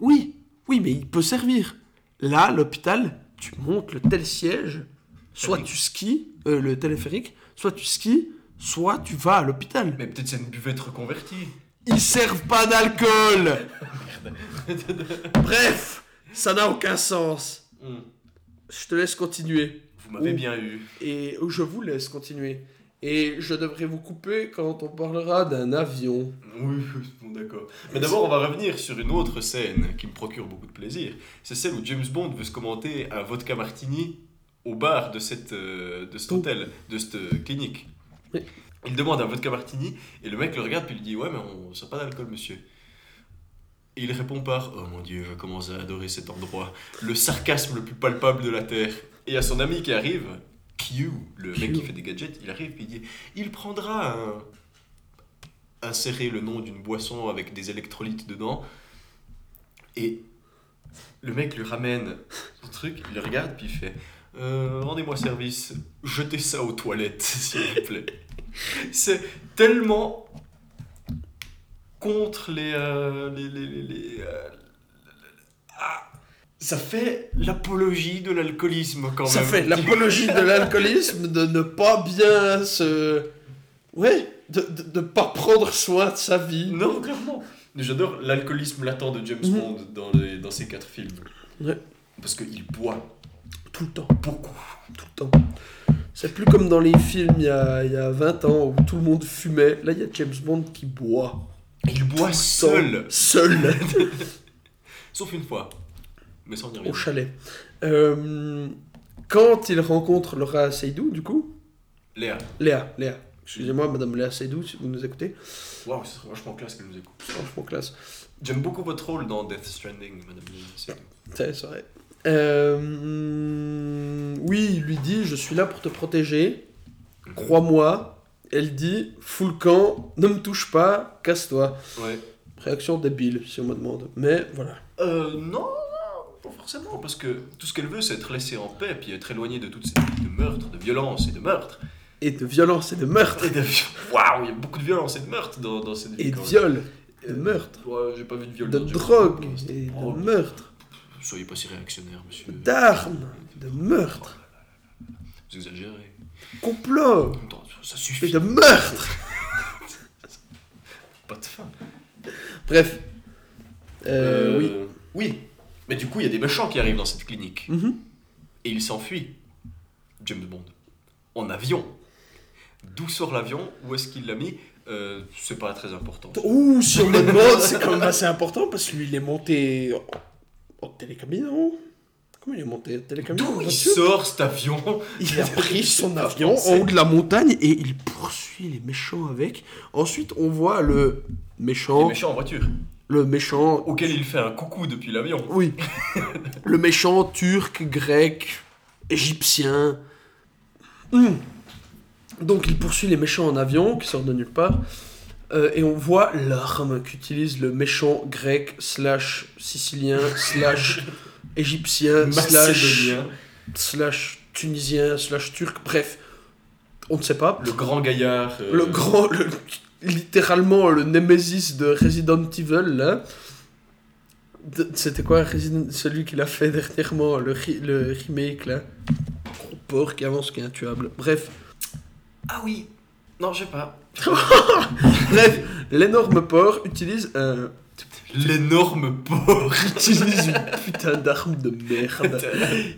Oui, oui, mais il peut servir. Là, l'hôpital, tu montes le tel siège, soit tu skis, euh, le téléphérique, soit tu skis, soit tu vas à l'hôpital.
Mais peut-être c'est une buvette reconvertie.
Ils servent pas d'alcool Bref, ça n'a aucun sens.
Hmm.
Je te laisse continuer.
Vous m'avez bien eu.
Et je vous laisse continuer. Et je devrais vous couper quand on parlera d'un avion.
Oui, bon d'accord. Mais d'abord, on va revenir sur une autre scène qui me procure beaucoup de plaisir. C'est celle où James Bond veut se commenter un vodka martini au bar de, cette, euh, de cet
Oh.
hôtel, de cette euh, clinique.
Oui.
Il demande un vodka martini et le mec le regarde puis il dit Ouais, mais on ne sert pas d'alcool, monsieur. Et il répond par Oh mon dieu, je commence à adorer cet endroit. Le sarcasme le plus palpable de la Terre. Et a son ami qui arrive, Q, le mec qui fait des gadgets, il arrive et il dit Il prendra un. insérer le nom d'une boisson avec des électrolytes dedans. Et le mec lui ramène son truc, il le regarde, puis il fait Euh, Rendez-moi service, jetez ça aux toilettes, s'il vous plaît. C'est tellement contre les. euh, les, les, les- les, euh, ah, ça fait l'apologie de l'alcoolisme quand
Ça
même.
fait l'apologie de l'alcoolisme, de ne pas bien se. Ouais, de, de pas prendre soin de sa vie.
Non, clairement. J'adore l'alcoolisme latent de James
Mhm.
Bond dans, les- dans ces quatre films.
Ouais.
Parce qu'il boit
Tout le temps,
beaucoup.
tout le temps. C'est plus comme dans les films il y a, il y a 20 ans où tout le monde fumait. Là, il y a James Bond qui boit.
Il boit seul.
Seul.
Sauf une fois. Mais sans dire
au chalet. Euh, quand il rencontre Laura Seydoux, du coup,
Léa.
Léa, Léa, excusez-moi, Madame Léa Seydoux, si vous nous écoutez,
Waouh, ce serait vachement classe qu'elle nous écoute.
franchement classe.
J'aime beaucoup votre rôle dans Death Stranding, madame Léa. c'est-
C'est c'est vrai. Euh, oui, il lui dit, je suis là pour te protéger, crois-moi. Elle dit, fous le camp, ne me touche pas, casse-toi.
Ouais.
Réaction débile, si on me demande. Mais voilà.
Euh, non, non, pas forcément, parce que tout ce qu'elle veut, c'est être laissée en paix, puis être éloignée de toutes ces de meurtre, de violence et de meurtre.
Et de violence et de meurtre.
Et de Waouh, il y a beaucoup de violence et de meurtre dans, dans cette.
Et de de meurtre.
Ouais, j'ai pas vu de viol.
De drogue. Et de
Oh,
meurtre.
Soyez pas si réactionnaire, monsieur.
D'armes. De meurtre.
Vous exagérez.
Complot.
Ça suffit.
de meurtre.
Pas de fin.
Bref. Euh, oui.
Oui. Mais du coup, il y a des méchants qui arrivent dans cette clinique.
Mhm.
Et il s'enfuit. James Bond. En avion. D'où sort l'avion? Où est-ce qu'il l'a mis? Euh, C'est pas très important.
Ouh, on me demande, c'est quand même assez important parce que lui, il est monté en, en télécabine, non? Comment il est monté?
D'où il sort cet avion?
Il a pris son avion en haut de la montagne et il poursuit les méchants avec. Ensuite, on voit le méchant,
méchant en voiture.
le méchant,
Auquel il fait un coucou depuis l'avion.
oui, le méchant turc, grec, égyptien. Hmm. Donc, il poursuit les méchants en avion qui sortent de nulle part. Euh, et on voit l'arme qu'utilise le méchant grec slash sicilien slash égyptien slash tunisien slash turc. Bref, on ne sait pas.
Le grand gaillard. euh,
Le grand, le- littéralement le Nemesis de Resident Evil, là. De- C'était quoi Resident- celui qu'il a fait dernièrement, le remake, là Gros porc qui avance, qui est intuable. Bref,
Ah oui. Non, je sais pas.
bref, l'énorme porc utilise un...
L'énorme porc.
utilise une putain d'arme de merde.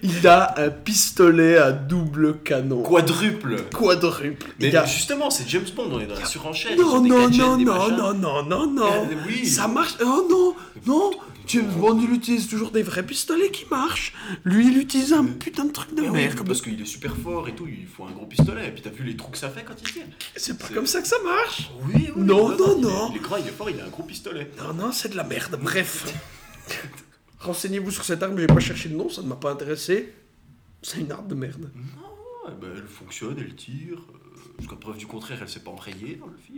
Il a un pistolet à double canon.
Quadruple.
Quadruple.
Mais justement, c'est James Bond, on est dans la surenchère.
Non, non, non, non, non, non, non, non.
Oui.
Ça marche. Oh non, non. James Bond, il utilise toujours des vrais pistolets qui marchent. Lui, il utilise un putain de truc de
Mais oui,
merde.
parce qu'il est super fort et tout, il faut un gros pistolet. Et puis t'as vu les trous que ça fait quand il tire
C'est pas comme ça que ça marche.
Oui, oui.
Non, non,
est-
non.
Il est grand, il est fort, il a un gros pistolet.
Non, non, c'est de la merde. Bref. Renseignez-vous sur cette arme, j'ai pas cherché le nom, ça ne m'a pas intéressé. C'est une arme de merde.
Ouais, bah, elle fonctionne, elle tire. euh, Jusqu'à preuve du contraire, elle s'est pas enrayée dans le film.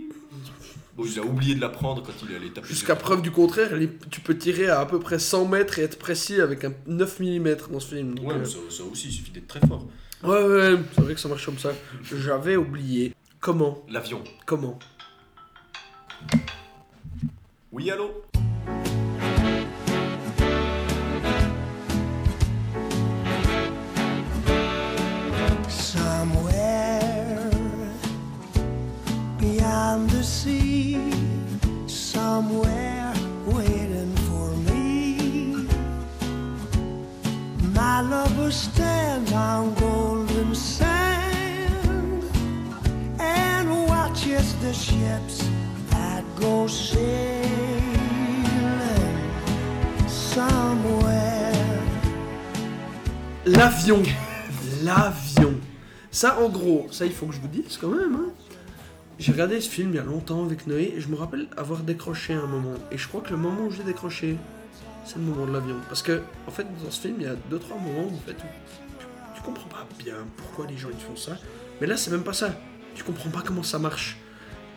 Bon, il a oublié de la prendre quand il est allé taper.
Jusqu'à preuve du contraire, tu peux tirer à à peu près 100 mètres et être précis avec un 9 mm dans ce film. donc,
Ouais,
euh,
mais ça, ça aussi, il suffit d'être très fort.
ouais, ouais, c'est vrai que ça marche comme ça. J'avais oublié. Comment?
L'avion.
Comment?
Oui, allô?
Beyond the sea, somewhere waiting for me. My lover stands on golden sand and watches the ships that go sailing somewhere.
L'avion. L'avion. Ça, en gros, ça, il faut que je vous dise quand même. hein. J'ai regardé ce film il y a longtemps avec Noé et je me rappelle avoir décroché un moment. Et je crois que le moment où j'ai décroché, c'est le moment de l'avion. Parce que, en fait, dans ce film, il y a 2-3 moments où, en fait, tu comprends pas bien pourquoi les gens ils font ça. Mais là, c'est même pas ça. Tu comprends pas comment ça marche.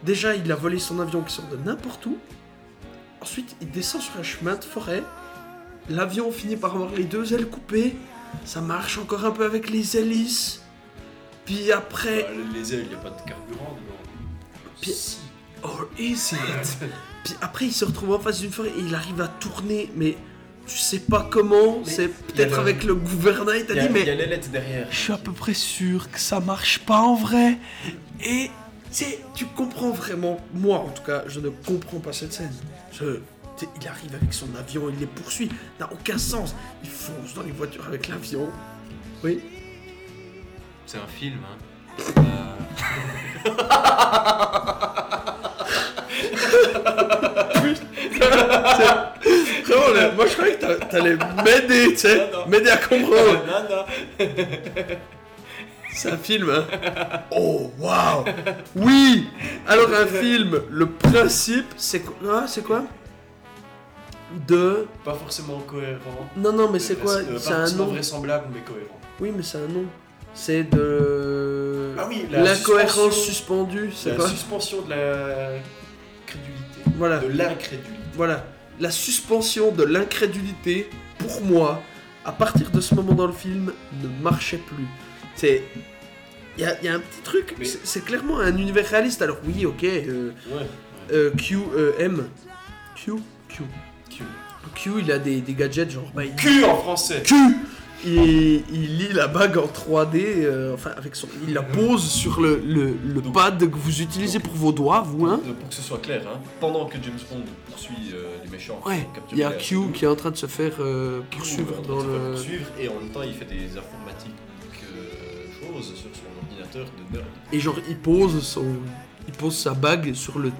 Déjà, il a volé son avion qui sort de n'importe où. Ensuite, il descend sur un chemin de forêt. L'avion finit par avoir les deux ailes coupées. Ça marche encore un peu avec les hélices. Puis après,
Bah, les ailes, il n'y a pas de carburant dedans.
Puis-
Si.
Oh, is it? Puis après, il se retrouve en face d'une forêt et il arrive à tourner, mais tu sais pas comment.
Mais
C'est peut-être avec le gouvernail, t'as dit,
il y a
mais
les lettres derrière.
je suis à peu près sûr que ça marche pas en vrai. Et tu comprends vraiment, moi en tout cas, je ne comprends pas cette scène. Je- il arrive avec son avion, il les poursuit, n'a aucun sens. Il fonce dans les voitures avec l'avion. Oui.
C'est un film, hein. Euh,
Vraiment, là, moi je croyais que t'a- t'allais m'aider, tu sais,
Non, non.
m'aider à comprendre.
non, non.
C'est un film, hein Oh, waouh Oui Alors, un film, le principe, c'est quoi ah, C'est quoi? De...
Pas forcément cohérent.
Non, non, mais c'est quoi?
Euh,
C'est un
forcément
nom.
vraisemblable, mais cohérent.
Oui, mais c'est un nom. C'est de...
Ah oui, la
L'incohérence suspendue, c'est
La
quoi
suspension de la crédulité.
Voilà.
De l'incrédulité.
Voilà. La suspension de l'incrédulité, pour moi, à partir de ce moment dans le film, ne marchait plus. C'est... Il y y a un petit truc,
Mais-
c'est clairement un univers réaliste. Alors oui, ok, euh,
Ouais.
euh, Q, euh, M. Q Q.
Q.
Q, il a des, des gadgets genre... Bah, il...
Q en français.
Q il, il lit la bague en 3D, euh, enfin avec son, il la pose sur le, le, le
Donc-
pad que vous utilisez pour vos doigts, vous, hein
Pour que ce soit clair, hein, pendant que James Bond poursuit euh, les méchants,
Ouais, il y a Q qui est en train de se faire euh, poursuivre dans
de se faire
le...
poursuivre, et en même temps il fait des informatiques choses sur son ordinateur de nerd.
Et genre, il pose son, il pose sa bague sur le,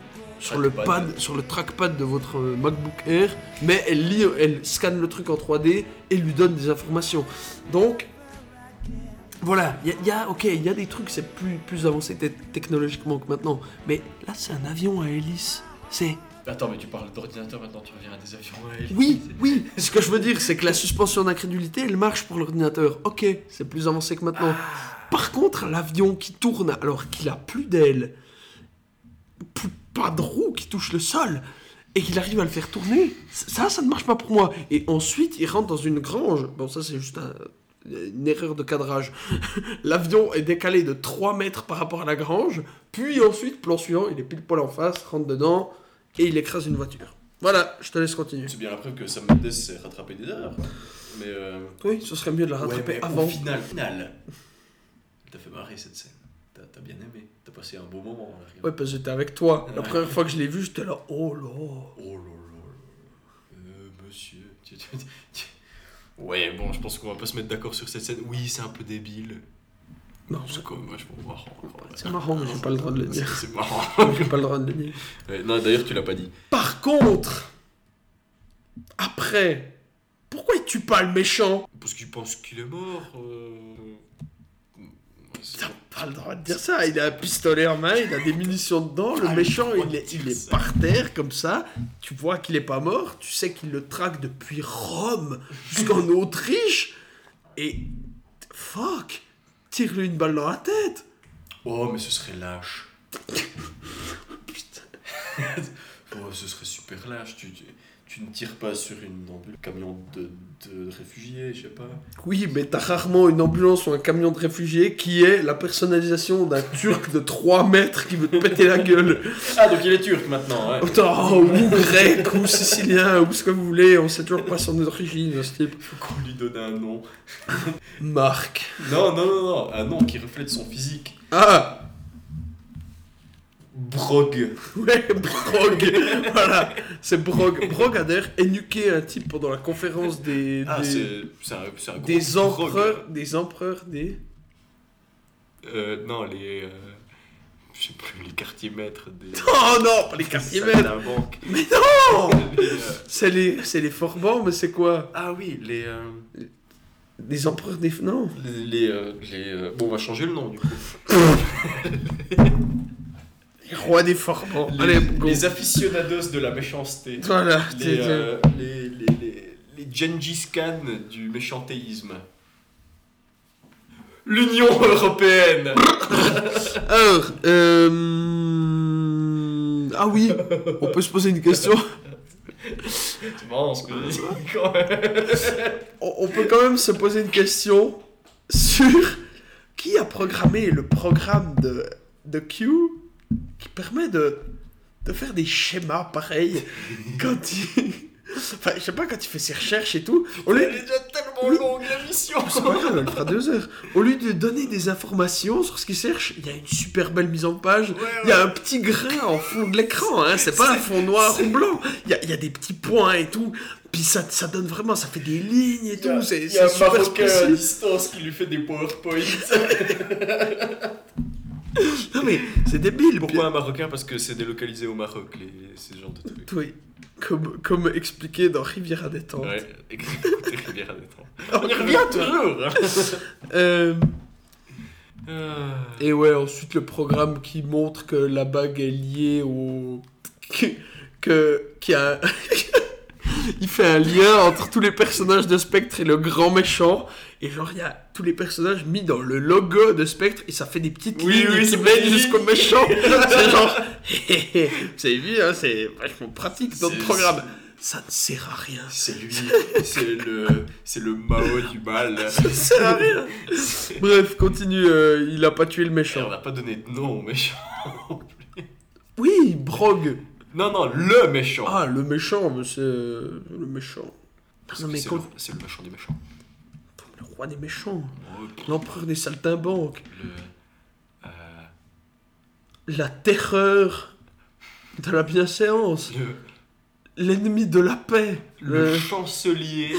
sur le
Trackpad.
pad, sur le trackpad de votre euh, MacBook Air, mais elle lit, elle scanne le truc en 3D et lui donne des informations. Donc, voilà, il y, a- il y a, ok, il y a des trucs, c'est plus, plus avancé te- technologiquement que maintenant, mais là, c'est un avion à hélice. C'est
Attends, mais tu parles d'ordinateur maintenant, tu reviens à des avions à hélice.
Oui, oui. Ce que je veux dire, c'est que la suspension d'incrédulité, elle marche pour l'ordinateur. Ok, c'est plus avancé que maintenant. Par contre, l'avion qui tourne alors qu'il a plus d'ailes, plus- pas de roue qui touche le sol, et qu'il arrive à le faire tourner, ça, ça ne marche pas pour moi. Et ensuite, il rentre dans une grange. Bon, ça, c'est juste un- une erreur de cadrage. L'avion est décalé de 3 mètres par rapport à la grange, puis ensuite, plan suivant, il est pile poil en face, rentre dedans, et il écrase une voiture. Voilà, je te laisse continuer.
C'est bien la preuve que Sam Mendes s'est rattrapé des erreurs. Mais euh...
Oui, ce serait mieux de la rattraper
ouais, mais
avant.
Au final, final. T'as fait marrer cette scène. T'as t'as bien aimé. Passé un beau moment. Là.
Ouais, parce que j'étais avec toi. La première fois que je l'ai vu, j'étais là, oh là.
Oh là là là. Euh, monsieur. Ouais, bon, je pense qu'on va pas se mettre d'accord sur cette scène. Oui, c'est un peu débile.
Non,
C'est quand même vachement marrant.
c'est marrant, mais j'ai pas le droit de le dire.
C'est marrant.
J'ai pas le droit de le dire.
Ouais, non, d'ailleurs, tu l'as pas dit.
Par contre, après, pourquoi il tue pas le méchant?
Parce qu'il pense qu'il est mort. euh,
T'as pas le droit de dire ça. Il a un pistolet en main, il a des munitions dedans. Le
Ah,
méchant,
il
est, il est par terre comme ça. Tu vois qu'il est pas mort. Tu sais qu'il le traque depuis Rome jusqu'en Autriche. Et fuck, tire-lui une balle dans la tête.
Oh, mais ce serait lâche. oh, ce serait super lâche. Tu, tu, tu ne tires pas sur une ambulance, camion de, de réfugiés, je sais pas.
Oui, mais t'as rarement une ambulance ou un camion de réfugiés qui est la personnalisation d'un turc de 3 mètres qui veut te péter la gueule.
Ah, donc il est turc maintenant, ouais.
Autant, ou grec, ou sicilien, ou ce que vous voulez, on sait toujours pas son origine, ce type.
Faut qu'on lui donne un nom.
Marc.
Non, non, non, non, un nom qui reflète son physique.
Ah
Brog.
Ouais, Brog Voilà, c'est Brog. Brog a d'ailleurs énuqué un type pendant la conférence des...
Ah,
des...
c'est un,
des
brog.
empereurs, des empereurs, des...
Euh, non, les. euh, je sais plus, les quartiers maîtres des.
Oh non, pas les quartiers maîtres
banque.
Mais non
Les, euh,
C'est les, c'est les forbans, mais c'est quoi
Ah oui, les. euh,
Des empereurs des... Non
les, les, euh, les, euh, Bon, on va changer le nom du coup.
Les rois des forbans.
Les,
Allez, go.
les aficionados de la méchanceté.
Voilà,
Les, euh, les, les, les, les Gengis Khan du méchantéisme. L'Union Européenne
Alors, euh... Ah oui, on peut se poser une question.
C'est marrant ce que je dis quand même.
On on peut quand même se poser une question sur qui a programmé le programme de, de Q? Qui permet de, de faire des schémas pareils quand il... Enfin, je sais pas, quand il fait ses recherches et tout. Lieu,
Elle est déjà tellement longue la mission.
C'est pas grave, elle fera deux heures. Au lieu de donner des informations sur ce qu'il cherche, il y a une super belle mise en page. Il y a un petit grain en fond de l'écran, hein. c'est pas un fond noir ou blanc. Il y a, il y a des petits points et tout. Puis ça, ça donne vraiment, ça fait des lignes et
Il y a,
tout. C'est
il y a un
super
Marocain à distance qui lui fait des PowerPoints.
Non mais c'est débile.
Pourquoi un Marocain Parce que c'est délocalisé au Maroc, les, ces genres de trucs.
Oui, comme, comme expliqué dans Rivière à détente.
Ouais, écoutez Rivière à détendre. On y revient toujours hein.
Euh, et ouais, ensuite le programme qui montre que la bague est liée au. que. y a. Il fait un lien entre tous les personnages de Spectre et le grand méchant. Et genre, il y a tous les personnages mis dans le logo de Spectre et ça fait des petites
Oui,
lignes
oui,
qui mènent jusqu'au méchant. c'est genre. Avez vu, hein, c'est vachement pratique dans le
C'est-
programme. Ça ne sert à rien.
C'est lui, c'est le, c'est le Mao du mal.
Ça ne sert à rien. Bref, continue. euh, il a pas tué le
Et on
méchant.
n'a pas donné de nom au méchant.
Oui, Brog.
Non, non, le méchant.
Ah, le méchant, mais c'est le méchant. Non, mais
c'est,
quand-
le, c'est le méchant des méchants.
Roi des méchants. L'empereur des saltimbanques.
le, euh,
La terreur de la bienséance.
le,
L'ennemi de la paix.
le
Le...
chancelier.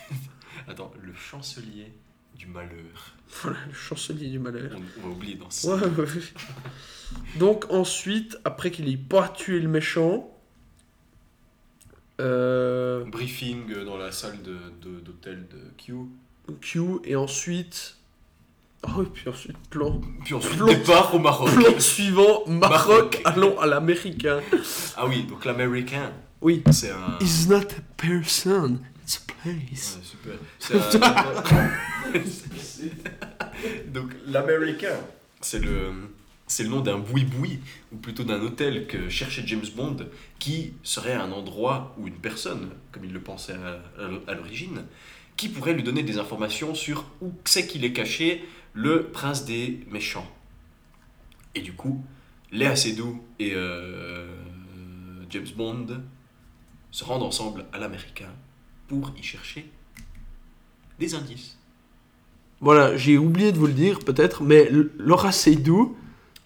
Attends, le chancelier du malheur.
Voilà, le chancelier du malheur.
On, on va oublier dans ce.
Ouais, ouais. Donc ensuite, après qu'il ait pas tué le méchant, euh,
Briefing dans la salle de, de- d'hôtel de Q.
Q et ensuite, oh et puis ensuite plan,
Puis ensuite,
Plan-
départ au Maroc.
plan suivant Maroc,
Maroc.
allons à l'américain.
Ah oui, donc l'américain,
Oui.
c'est un.
Is not a person, it's a place.
Ouais, super. C'est un- Donc l'américain, c'est le, c'est le nom d'un boui-boui, ou plutôt d'un hôtel que cherchait James Bond, qui serait un endroit ou une personne, comme il le pensait à l'origine, qui pourrait lui donner des informations sur où c'est qu'il est caché le prince des méchants. Et du coup, Léa Seydoux et euh, James Bond se rendent ensemble à l'américain pour y chercher des indices.
Voilà, j'ai oublié de vous le dire peut-être, mais Laura Seydoux,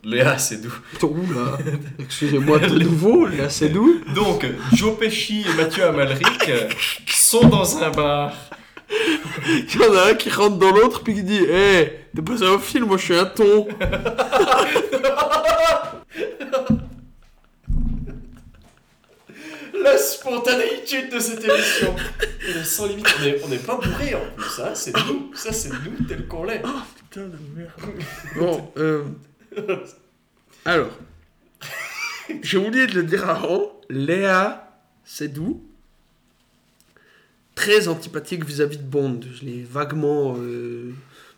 Léa Seydoux.
Oula, excusez-moi de nouveau, Léa Seydoux,
Donc, Joe Pesci et Mathieu Amalric sont dans un bar.
il y en a un qui rentre dans l'autre puis qui dit Hé, t'es pas un film, moi je suis un ton.
La spontanéité de cette émission. Elle est sans limite. On n'est on n'est pas bourré en plus, hein. C'est nous. Ça, c'est nous tel qu'on l'est.
Putain de merde. Bon, euh... Alors, j'ai oublié de le dire avant, Léa Seydoux, très antipathique vis-à-vis de Bond, je l'ai vaguement euh,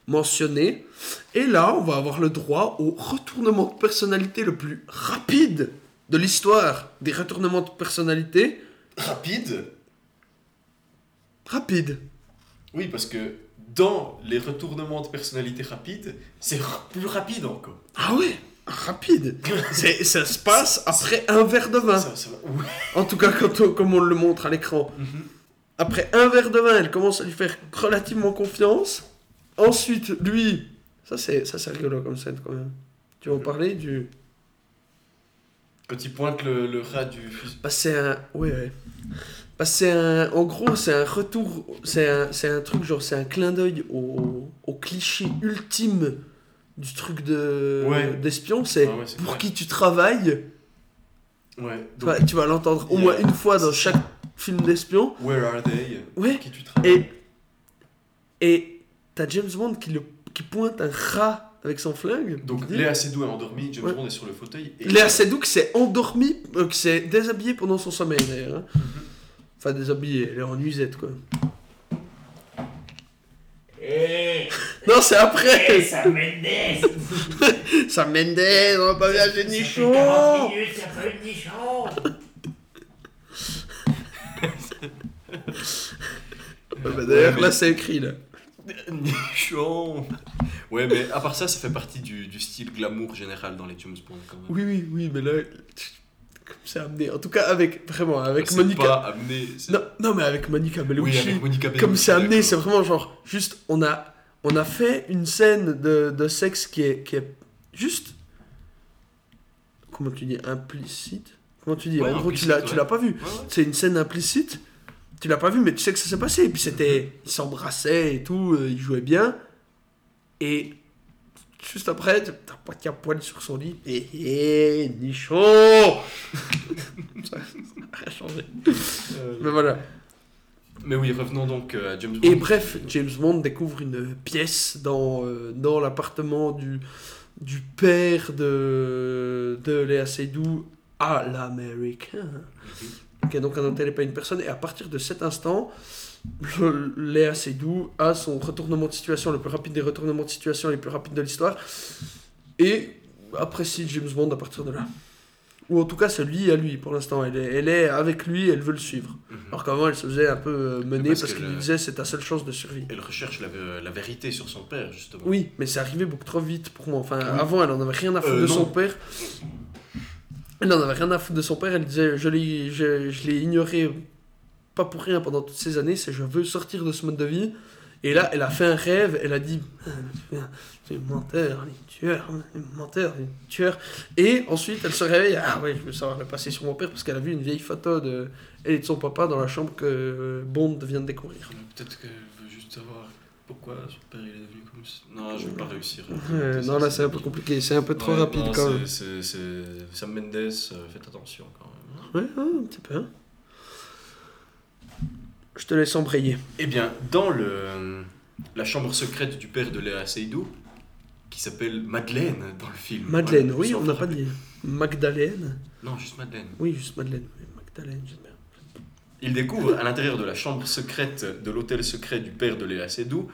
mentionné. Et là, on va avoir le droit au retournement de personnalité le plus rapide de l'histoire des retournements de personnalité.
Rapide?
Rapide.
Oui, parce que dans les retournements de personnalité rapides, c'est plus rapide encore.
Ah ouais, rapide. Ça se passe après un verre de vin.
Ça, ça va-.
En tout cas, quand on- comme on le montre à l'écran.
Mhm.
Après un verre de vin, elle commence à lui faire relativement confiance. Ensuite, lui, ça c'est ça c'est rigolo comme scène quand même. Tu vas en parler du.
Quand il pointe le, le rat du.
Bah, c'est un. Ouais, ouais. Bah, c'est un. En gros, c'est un retour. C'est un, c'est un truc, genre, c'est un clin d'œil au, au cliché ultime du truc de
Ouais.
d'espion. C'est
Ah ouais, c'est
pour
vrai.
qui tu travailles.
Ouais.
Tu vas, tu vas l'entendre au moins une fois dans chaque film d'espion.
Where are they?
Ouais.
Qui tu
Et. Et. T'as James Bond qui, le, qui pointe un rat avec son flingue.
Donc Léa Seydoux est endormie, James
Ouais.
Bond est sur le fauteuil. Et
Léa Seydoux qui s'est endormie, euh, qui s'est déshabillée pendant son sommeil d'ailleurs. hein.
Mhm.
Enfin, déshabillée, elle est en nuisette quoi.
Eh
Non c'est après.
Sam Mendes
Sam Mendes, on va pas viager nichon.
40 minutes, ça peut nichon
Ah bah, D'ailleurs, là, c'est écrit, là.
Nichon Ouais, mais à part ça, ça fait partie du, du style glamour général dans les James Bond quand même.
Oui, oui, oui, mais là, comme c'est amené. En tout cas, avec, vraiment, avec Monica.
pas amené. c'est-
Non, non, mais avec Monica Bellucci.
Oui, avec Monica Bellucci,
comme c'est amené, c'est vraiment genre, juste, on a, on a fait une scène de, de sexe qui est, qui est juste. Comment tu dis Implicite? Comment tu dis?
Ouais,
En gros, tu l'as, tu l'as pas vu.
Ouais.
C'est une scène implicite. Tu l'as pas vu, mais tu sais que ça s'est passé. Et puis c'était. Ils s'embrassaient et tout, euh, ils jouaient bien. Et. Juste après, t'as poitrine à poil sur son lit. Et. et nichon Ça n'a rien changé. Mais voilà.
Mais oui, revenons donc euh, à James Bond.
Et bref, James Bond découvre une pièce dans, euh, dans l'appartement du, du père de, de Léa Seydoux à l'américain. Qui est donc un pas une personne. Et à partir de cet instant, Léa Seydoux a son retournement de situation, le plus rapide des retournements de situation les plus rapides de l'histoire. Et apprécie James Bond à partir de là. Ou en tout cas, c'est lui à lui pour l'instant. Elle est, elle est avec lui, elle veut le suivre.
Mhm.
Alors qu'avant, elle se faisait un peu euh, mener
Parce
parce, qu'il lui disait c'est ta seule chance de survie.
Elle recherche la, la vérité sur son père, justement.
Oui, mais c'est arrivé beaucoup trop vite pour moi. Enfin,
Oui.
avant, elle en avait rien à foutre
Euh,
de
non.
son père. Elle en avait rien à foutre de son père. Elle disait je l'ai, je, je ignoré pas pour rien pendant toutes ces années. C'est je veux sortir de ce mode de vie. Et là, elle a fait un rêve. Elle a dit Ah, tu es menteur, menteurs, les tueurs. Et ensuite, elle se réveille. Ah ouais, je veux savoir le passé sur mon père parce qu'elle a vu une vieille photo de elle et de son papa dans la chambre que Bond vient de découvrir.
Peut-être qu'elle veut juste savoir pourquoi son père il est devenu comme ça? Non, je vais pas réussir.
Ouais, non, là, c'est un peu compliqué. C'est un peu trop
Ouais,
rapide
non,
quand même.
c'est- c'est- c'est- Sam Mendes, euh, faites attention quand même.
Ouais, ah, un petit peu. hein. Je te laisse embrayer.
Eh bien, dans le, la chambre secrète du père de Léa Seydoux, qui s'appelle Madeleine dans le film.
Madeleine,
Voilà,
oui, on n'a pas dit. Magdalene
Non, juste Madeleine.
Oui, juste Madeleine. Oui, Magdalene, bien.
Il découvre à l'intérieur de la chambre secrète de l'hôtel secret du père de Léa Seydoux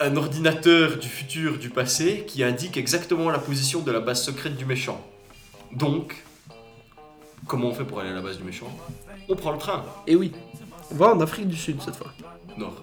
un ordinateur du futur, du passé, qui indique exactement la position de la base secrète du méchant. Donc, comment on fait pour aller à la base du méchant? On prend le train.
Et oui, on va en Afrique du Sud cette fois.
Nord.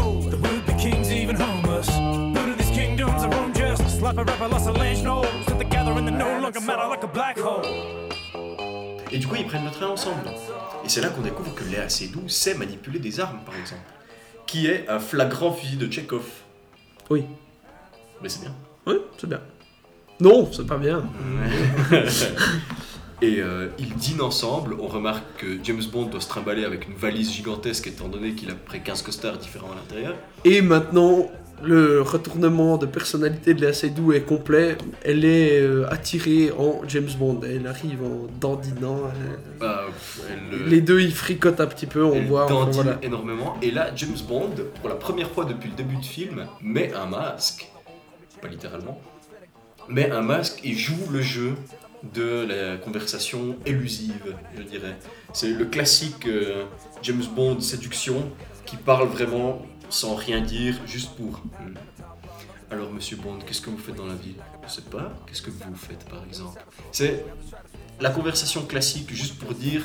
Et du coup, ils prennent le train ensemble. Et c'est là qu'on découvre que Léa Seydoux sait manipuler des armes, par exemple. Qui est un flagrant fusil de Tchekhov.
Oui.
Mais c'est bien.
Oui, c'est bien. Non, c'est pas bien.
Et euh, ils dînent ensemble. On remarque que James Bond doit se trimballer avec une valise gigantesque étant donné qu'il a près 15 costards différents à l'intérieur.
Et maintenant, le retournement de personnalité de Léa Seydoux est complet. Elle est euh, attirée en James Bond. Elle arrive en dandinant. elle-
Bah, elle, euh,
Les deux, ils fricotent un petit peu. On
elle
voit.
dandine
voilà.
énormément. Et là, James Bond, pour la première fois depuis le début du film, met un masque. Pas littéralement. Met un masque et joue le jeu de la conversation élusive, je dirais. C'est le classique euh, James Bond séduction qui parle vraiment sans rien dire, juste pour. Alors, monsieur Bond, qu'est-ce que vous faites dans la vie? Je sais pas. Qu'est-ce que vous faites, par exemple? C'est la conversation classique, juste pour dire.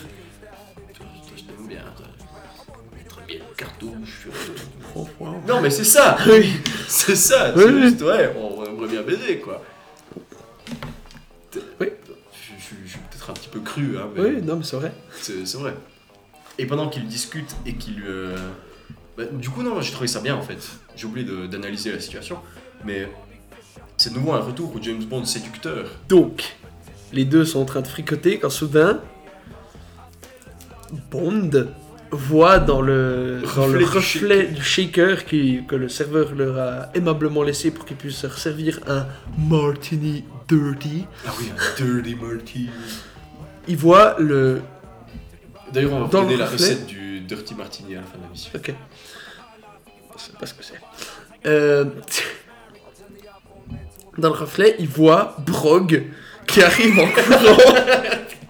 Toi, Je t'aime bien. Mettre bien le cartouche. Non, mais c'est ça
Oui.
C'est ça
Oui,
C'est
oui.
juste, ouais, on aimerait bien baiser, quoi.
Oui.
Je, je- je suis peut-être un petit peu cru, hein, mais
Oui, non, mais c'est vrai.
c'est c'est vrai. Et pendant qu'ils discutent et qu'ils... euh, bah, du coup, non, j'ai trouvé ça bien, en fait. J'ai oublié d'analyser la situation, mais c'est de nouveau un retour au James Bond séducteur.
Donc, les deux sont en train de fricoter quand soudain, Bond voit dans le, dans le
Reflet du
shaker qui, que le serveur leur a aimablement laissé pour qu'ils puissent se servir un martini dirty,
Ah oui, un Dirty Martini.
il voit le.
D'ailleurs, on va vous donner la
reflet.
recette du Dirty Martini à la fin de la mission.
Ok. Pas ce que c'est. Euh, Dans le reflet, il voit Brog qui arrive en courant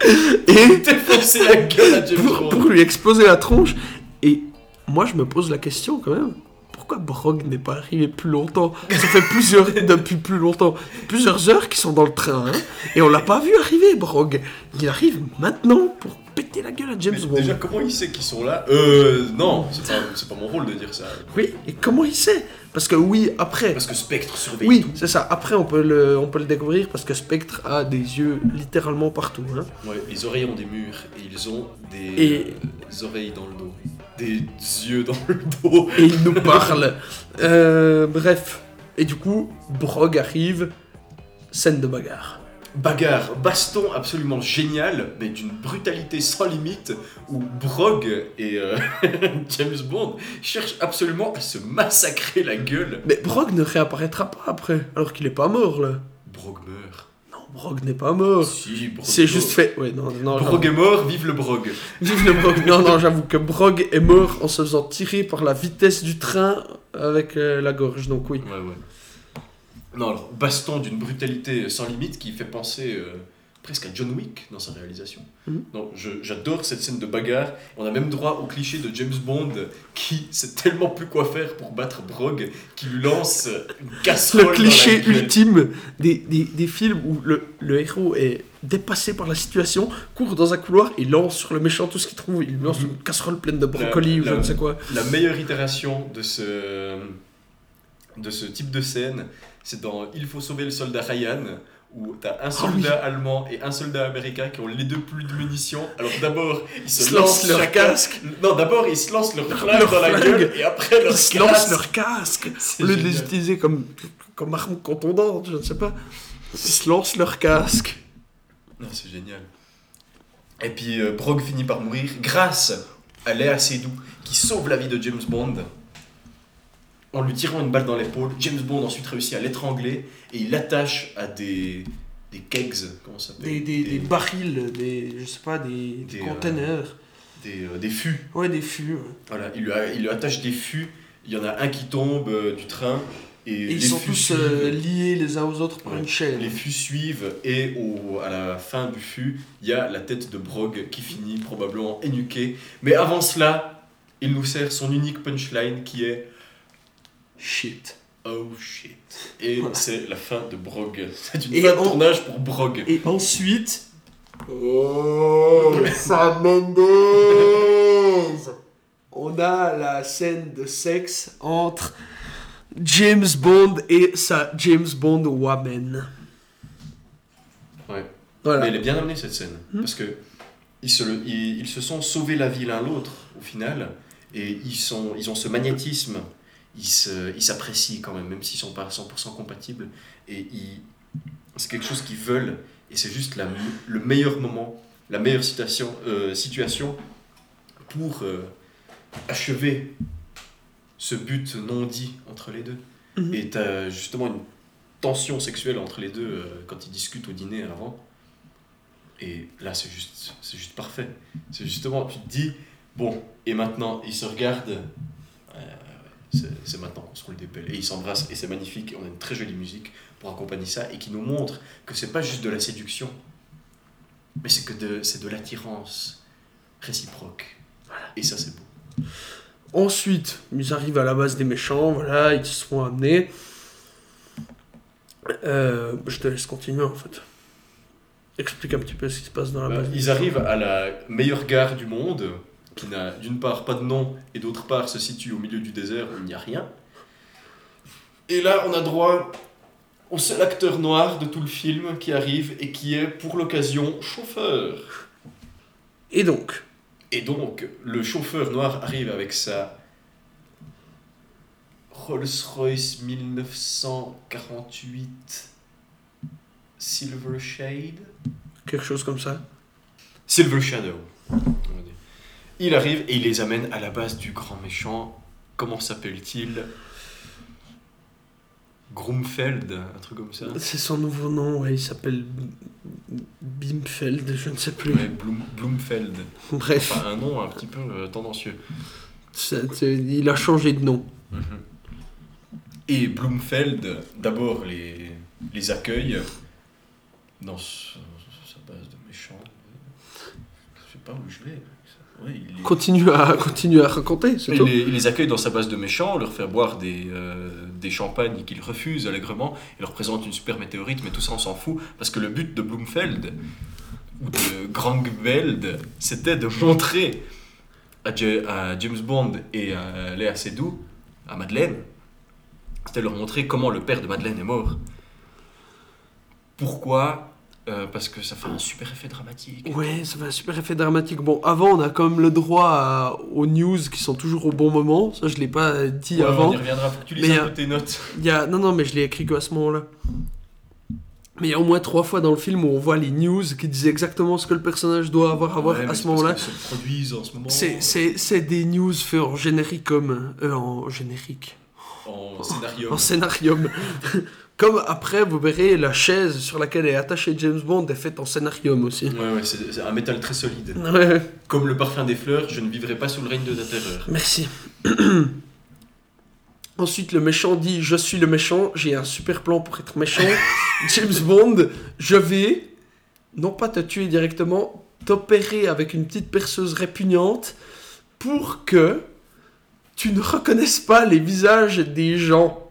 et
Défoncer la gueule à James
pour,
Bond.
pour lui exploser la tronche. Et moi, je me pose la question quand même. Pourquoi Brog n'est pas arrivé plus longtemps? Ça fait plusieurs, depuis plus longtemps, plusieurs heures qu'ils sont dans le train, hein, et on l'a pas vu arriver, Brog. Il arrive maintenant pour péter la gueule à James Bond.
déjà, comment il sait qu'ils sont là? Euh, non, c'est pas, c'est pas mon rôle de dire ça.
Oui, et comment il sait? Parce que oui, après,
Parce que Spectre surveille
Oui,
tout.
c'est ça. Après, on peut, le, on peut le découvrir parce que Spectre a des yeux littéralement partout. Hein.
Ouais, les oreilles ont des murs et ils ont des
Et-
euh, oreilles dans le dos. Des yeux dans le dos.
Et il nous parle. Euh, bref. Et du coup, Brog arrive. Scène de bagarre.
Bagarre, baston absolument génial, mais d'une brutalité sans limite, où Brog et euh, James Bond cherchent absolument à se massacrer la gueule.
Mais Brog ne réapparaîtra pas après, alors qu'il est pas mort là.
Brog meurt.
Non, Brog n'est pas mort.
Si, Brog
C'est juste fait. Ouais, non, non.
Brog est mort, vive le Brog.
Vive le Brog. Non, non, j'avoue que Brog est mort en se faisant tirer par la vitesse du train avec euh, la gorge. Donc oui.
Ouais, ouais. Non, alors, baston d'une brutalité sans limite qui fait penser euh, presque à John Wick dans sa réalisation.
Mhm.
Non, je- j'adore cette scène de bagarre. On a même droit au cliché de James Bond qui sait tellement plus quoi faire pour battre Brog qui lui lance une casserole.
le
dans
cliché
la
ultime des, des, des films où le, le héros est dépassé par la situation, court dans un couloir et lance sur le méchant tout ce qu'il trouve. Il lance une casserole pleine de brocoli ou
la-
je ne sais quoi.
La meilleure itération de ce, de ce type de scène, c'est dans Il faut sauver le soldat Ryan, où t'as un soldat allemand et un soldat américain qui ont les deux plus de munitions. Alors d'abord, ils se,
lancent
lancent
leur
chacun-
casque.
Non, d'abord, ils se lancent leur flingue
Leur
dans la
flingue.
gueule et après leur
Ils se lancent leur casque au lieu de les utiliser comme, comme arme contondante, je ne sais pas. Ils se lancent leur casque.
Non, c'est génial. Et puis euh, Brog finit par mourir grâce à Léa Seydoux qui sauve la vie de James Bond en lui tirant une balle dans l'épaule. James Bond ensuite réussit à l'étrangler et il l'attache à des, des kegs, comment ça s'appelle?
Des, des, des barils, des, je sais pas, des,
euh,
containers.
des, euh, des fûts.
Ouais, des fûts. ouais.
Voilà, il lui, a- il lui attache des fûts. Il y en a un qui tombe euh, du train et,
Et ils sont tous
suivent.
liés les uns aux autres par
Ouais.
une chaîne.
Les fûts suivent et au, à la fin du fût, il y a la tête de Brog qui finit probablement énuquée. Mais avant cela, il nous sert son unique punchline qui est
Shit.
Oh shit. Et
Voilà.
c'est la fin de Brog. C'est une
Et
fin de tournage pour Brog.
Et ensuite. Oh, Sam Mendes On a la scène de sexe entre James Bond et sa James Bond woman.
Ouais.
Voilà.
Mais elle est bien amenée cette scène.
Hmm?
Parce que ils se, le- ils, ils se sont sauvés la vie l'un l'autre au final. Et ils, sont, ils ont ce magnétisme. Ils s'apprécient quand même, même s'ils sont pas à 100% compatibles. Et c'est quelque chose qu'ils veulent. Et c'est juste la, le meilleur moment, la meilleure situation, euh, situation pour euh, achever ce but non dit entre les deux.
Mhm.
Et t'as justement une tension sexuelle entre les deux euh, quand ils discutent au dîner avant. Et là, c'est juste, c'est juste parfait. C'est justement, tu te dis, bon, et maintenant, ils se regardent. C'est, maintenant qu'on se roule des pelles. Et ils s'embrassent, et c'est magnifique. On a une très jolie musique pour accompagner ça, et qui nous montre que c'est pas juste de la séduction, mais c'est que de, c'est de l'attirance réciproque. Et ça, c'est beau.
Ensuite, ils arrivent à la base des méchants, voilà, ils se font amener. Euh, je te laisse continuer en fait. Explique un petit peu ce qui se passe dans la
Bah,
base.
ils arrivent à la meilleure gare du monde, qui n'a d'une part pas de nom et d'autre part se situe au milieu du désert où il n'y a rien. Et là, on a droit au seul acteur noir de tout le film qui arrive et qui est pour l'occasion chauffeur.
Et donc,
Et donc, le chauffeur noir arrive avec sa Rolls-Royce 1948 Silver Shade.
quelque chose comme ça.
Silver Shadow. Il arrive et il les amène à la base du grand méchant. Comment s'appelle-t-il? Grumfeld, un truc comme ça.
C'est son nouveau nom, ouais, il s'appelle Bimfeld, je ne sais plus.
Ouais, Blum- Blumfeld.
Bref,
Enfin, un nom un petit peu euh, tendancieux.
il a changé de nom.
Et Blumfeld, d'abord, les, les accueille dans sa base de méchants. Je sais pas où je vais. Il les-
Continue à, continue à raconter,
Il les, il les accueille dans sa base de méchants, leur fait boire des, euh, des champagnes qu'ils refusent allègrement, il leur présente une super météorite, mais tout ça on s'en fout, parce que le but de Blumfeld, ou de Grangveld, c'était de montrer à James Bond et à Léa Seydoux, à Madeleine, c'était leur montrer comment le père de Madeleine est mort. Pourquoi Euh, Parce que ça fait un super effet dramatique.
Ouais, ça fait un super effet dramatique. Bon, avant, on a quand même le droit à- aux news qui sont toujours au bon moment. Ça, je l'ai pas dit
Ouais,
avant.
On y reviendra, faut que tu lises
Mais,
un peu tes notes.
Il y a... Non, non, mais je l'ai écrit qu'à ce moment-là. Mais il y a au moins trois fois dans le film où on voit les news qui disent exactement ce que le personnage doit avoir à voir
Ouais,
à ce moment-là.
se produisent en ce moment.
C'est- des news faits en généricum. Euh, en générique.
En scénario.
En scénarium. Comme après, vous verrez, la chaise sur laquelle est attaché James Bond est faite en scénarium aussi.
Ouais, ouais, c'est un métal très solide.
Ouais,
Comme le parfum des fleurs, je ne vivrai pas sous le règne de la terreur.
merci. Ensuite, le méchant dit Je suis le méchant, j'ai un super plan pour être méchant. James Bond, je vais, non pas te tuer directement, t'opérer avec une petite perceuse répugnante pour que tu ne reconnaisses pas les visages des gens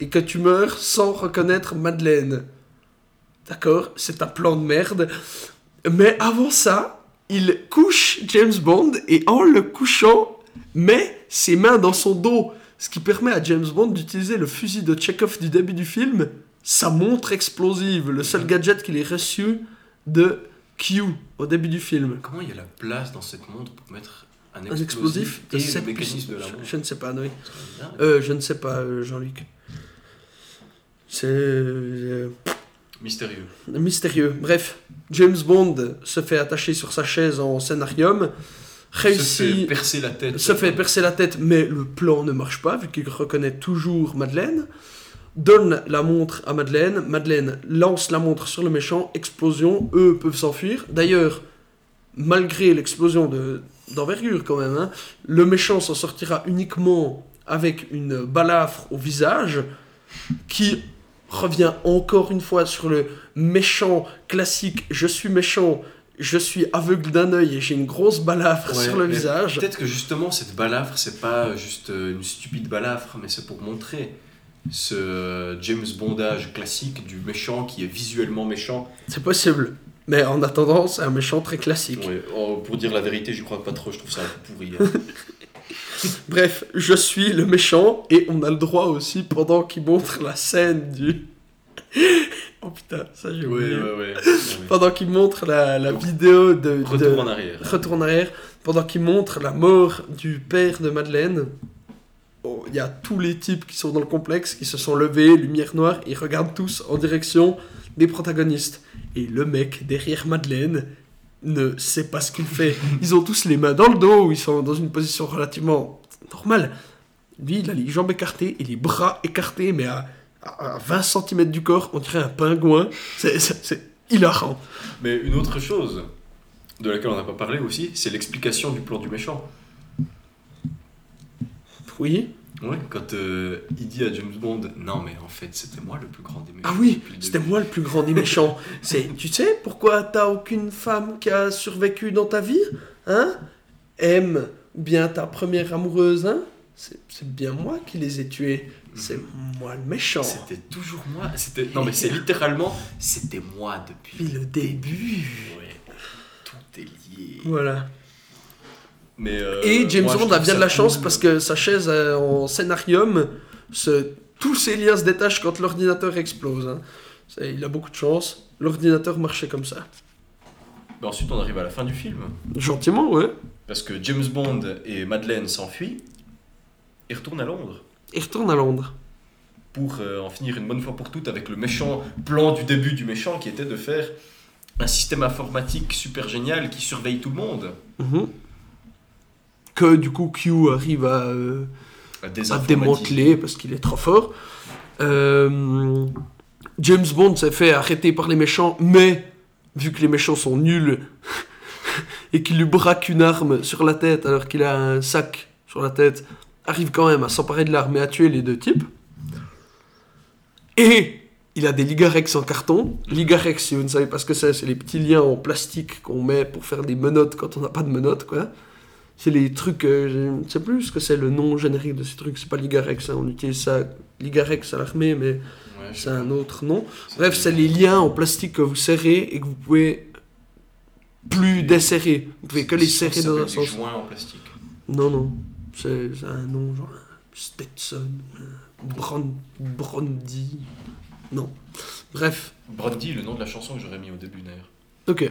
et que tu meurs sans reconnaître Madeleine. D'accord C'est un plan de merde. Mais avant ça, il couche James Bond et en le couchant, met ses mains dans son dos. Ce qui permet à James Bond d'utiliser le fusil de Chekhov du début du film, sa montre explosive, le seul gadget qu'il ait reçu de Q au début du film.
Comment il y a la place dans cette montre pour mettre un
Un
explosif,
explosif
et
de
le mécanisme de la
je,
montre?
Je ne sais pas, oui. Euh, je ne sais pas, euh, Jean-Luc. C'est euh,
Mystérieux.
mystérieux. Bref, James Bond se fait attacher sur sa chaise en scénarium,
Se fait
réussit,
percer la tête.
se fait percer la tête, mais le plan ne marche pas vu qu'il reconnaît toujours Madeleine. Donne la montre à Madeleine. Madeleine lance la montre sur le méchant. Explosion. Eux peuvent s'enfuir. D'ailleurs, malgré l'explosion de- d'envergure quand même, hein, le méchant s'en sortira uniquement avec une balafre au visage qui revient encore une fois sur le méchant classique. Je suis méchant. Je suis aveugle d'un œil et j'ai une grosse balafre
Ouais,
sur le visage.
Peut-être que justement, cette balafre, c'est pas juste euh, une stupide balafre, mais c'est pour montrer ce euh, James Bondage classique du méchant qui est visuellement méchant.
C'est possible. Mais en attendant, c'est un méchant très classique.
Ouais, oh, pour dire la vérité, j'y crois pas trop, je trouve ça un peu pourri. hein.
Bref, je suis le méchant et on a le droit aussi, pendant qu'il montre la scène du. oh putain, ça j'ai oublié.
ouais, ouais. ouais.
Pendant qu'il montre la, la vidéo de. de-
Retour en arrière.
Retour en arrière. Pendant qu'il montre la mort du père de Madeleine. oh, Il y a tous les types qui sont dans le complexe qui se sont levés, lumière noire, ils regardent tous en direction des protagonistes. Et le mec derrière Madeleine ne sait pas ce qu'il fait. Ils ont tous les mains dans le dos, ils sont dans une position relativement normale. Lui, il a les jambes écartées et les bras écartés, mais à, à- à 20 cm du corps, on dirait un pingouin. C'est hilarant.
Mais une autre chose de laquelle on n'a pas parlé aussi, c'est l'explication du plan du méchant.
Oui.
Ouais, quand euh, il dit à James Bond, non mais en fait c'était moi le plus grand des méchants.
Ah oui, c'était
début.
moi le plus grand des méchants. C'est, tu sais pourquoi t'as aucune femme qui a survécu dans ta vie Hein? Aime bien ta première amoureuse, hein? C'est, c'est bien moi qui les ai tués. C'est moi le méchant.
C'était toujours moi. C'était non mais c'est littéralement c'était moi depuis
Depuis le début.
Ouais, tout est lié.
Voilà.
Mais euh,
Et James Bond a bien de la chance
cool.
parce que sa chaise euh, en scénarium, se- tous ses liens se détachent quand l'ordinateur explose. hein. Il a beaucoup de chance. L'ordinateur marchait comme ça.
Mais ensuite on arrive à la fin du film
Gentiment, ouais.
parce que James Bond et Madeleine s'enfuient et retournent à Londres
Il retourne à Londres.
pour euh, en finir une bonne fois pour toutes avec le méchant plan du début du méchant qui était de faire un système informatique super génial qui surveille tout le monde.
Mhm. Que du coup Q arrive à, euh,
À
à
désinformatiser.
démanteler parce qu'il est trop fort. Euh, James Bond s'est fait arrêter par les méchants, mais vu que les méchants sont nuls et qu'il lui braque une arme sur la tête alors qu'il a un sac sur la tête, arrive quand même à s'emparer de l'arme et à tuer les deux types. Et il a des Ligarex en carton. Ligarex, si vous ne savez pas ce que c'est, c'est les petits liens en plastique qu'on met pour faire des menottes quand on n'a pas de menottes, quoi. C'est les trucs, euh, je ne sais plus ce que c'est le nom générique de ces trucs. C'est pas Ligarex, hein, on utilise ça, Ligarex à l'armée, mais
Ouais,
c'est un autre nom. Bref, c'est les liens en plastique que vous serrez et que vous pouvez plus desserrer. Vous pouvez que les serrer dans un sens.
joints en plastique.
Non, non. C'est un nom genre Stetson, Brand, Brandy. Non. Bref.
Brandy, le nom de la chanson que j'aurais mis au début d'ailleurs.
Ok.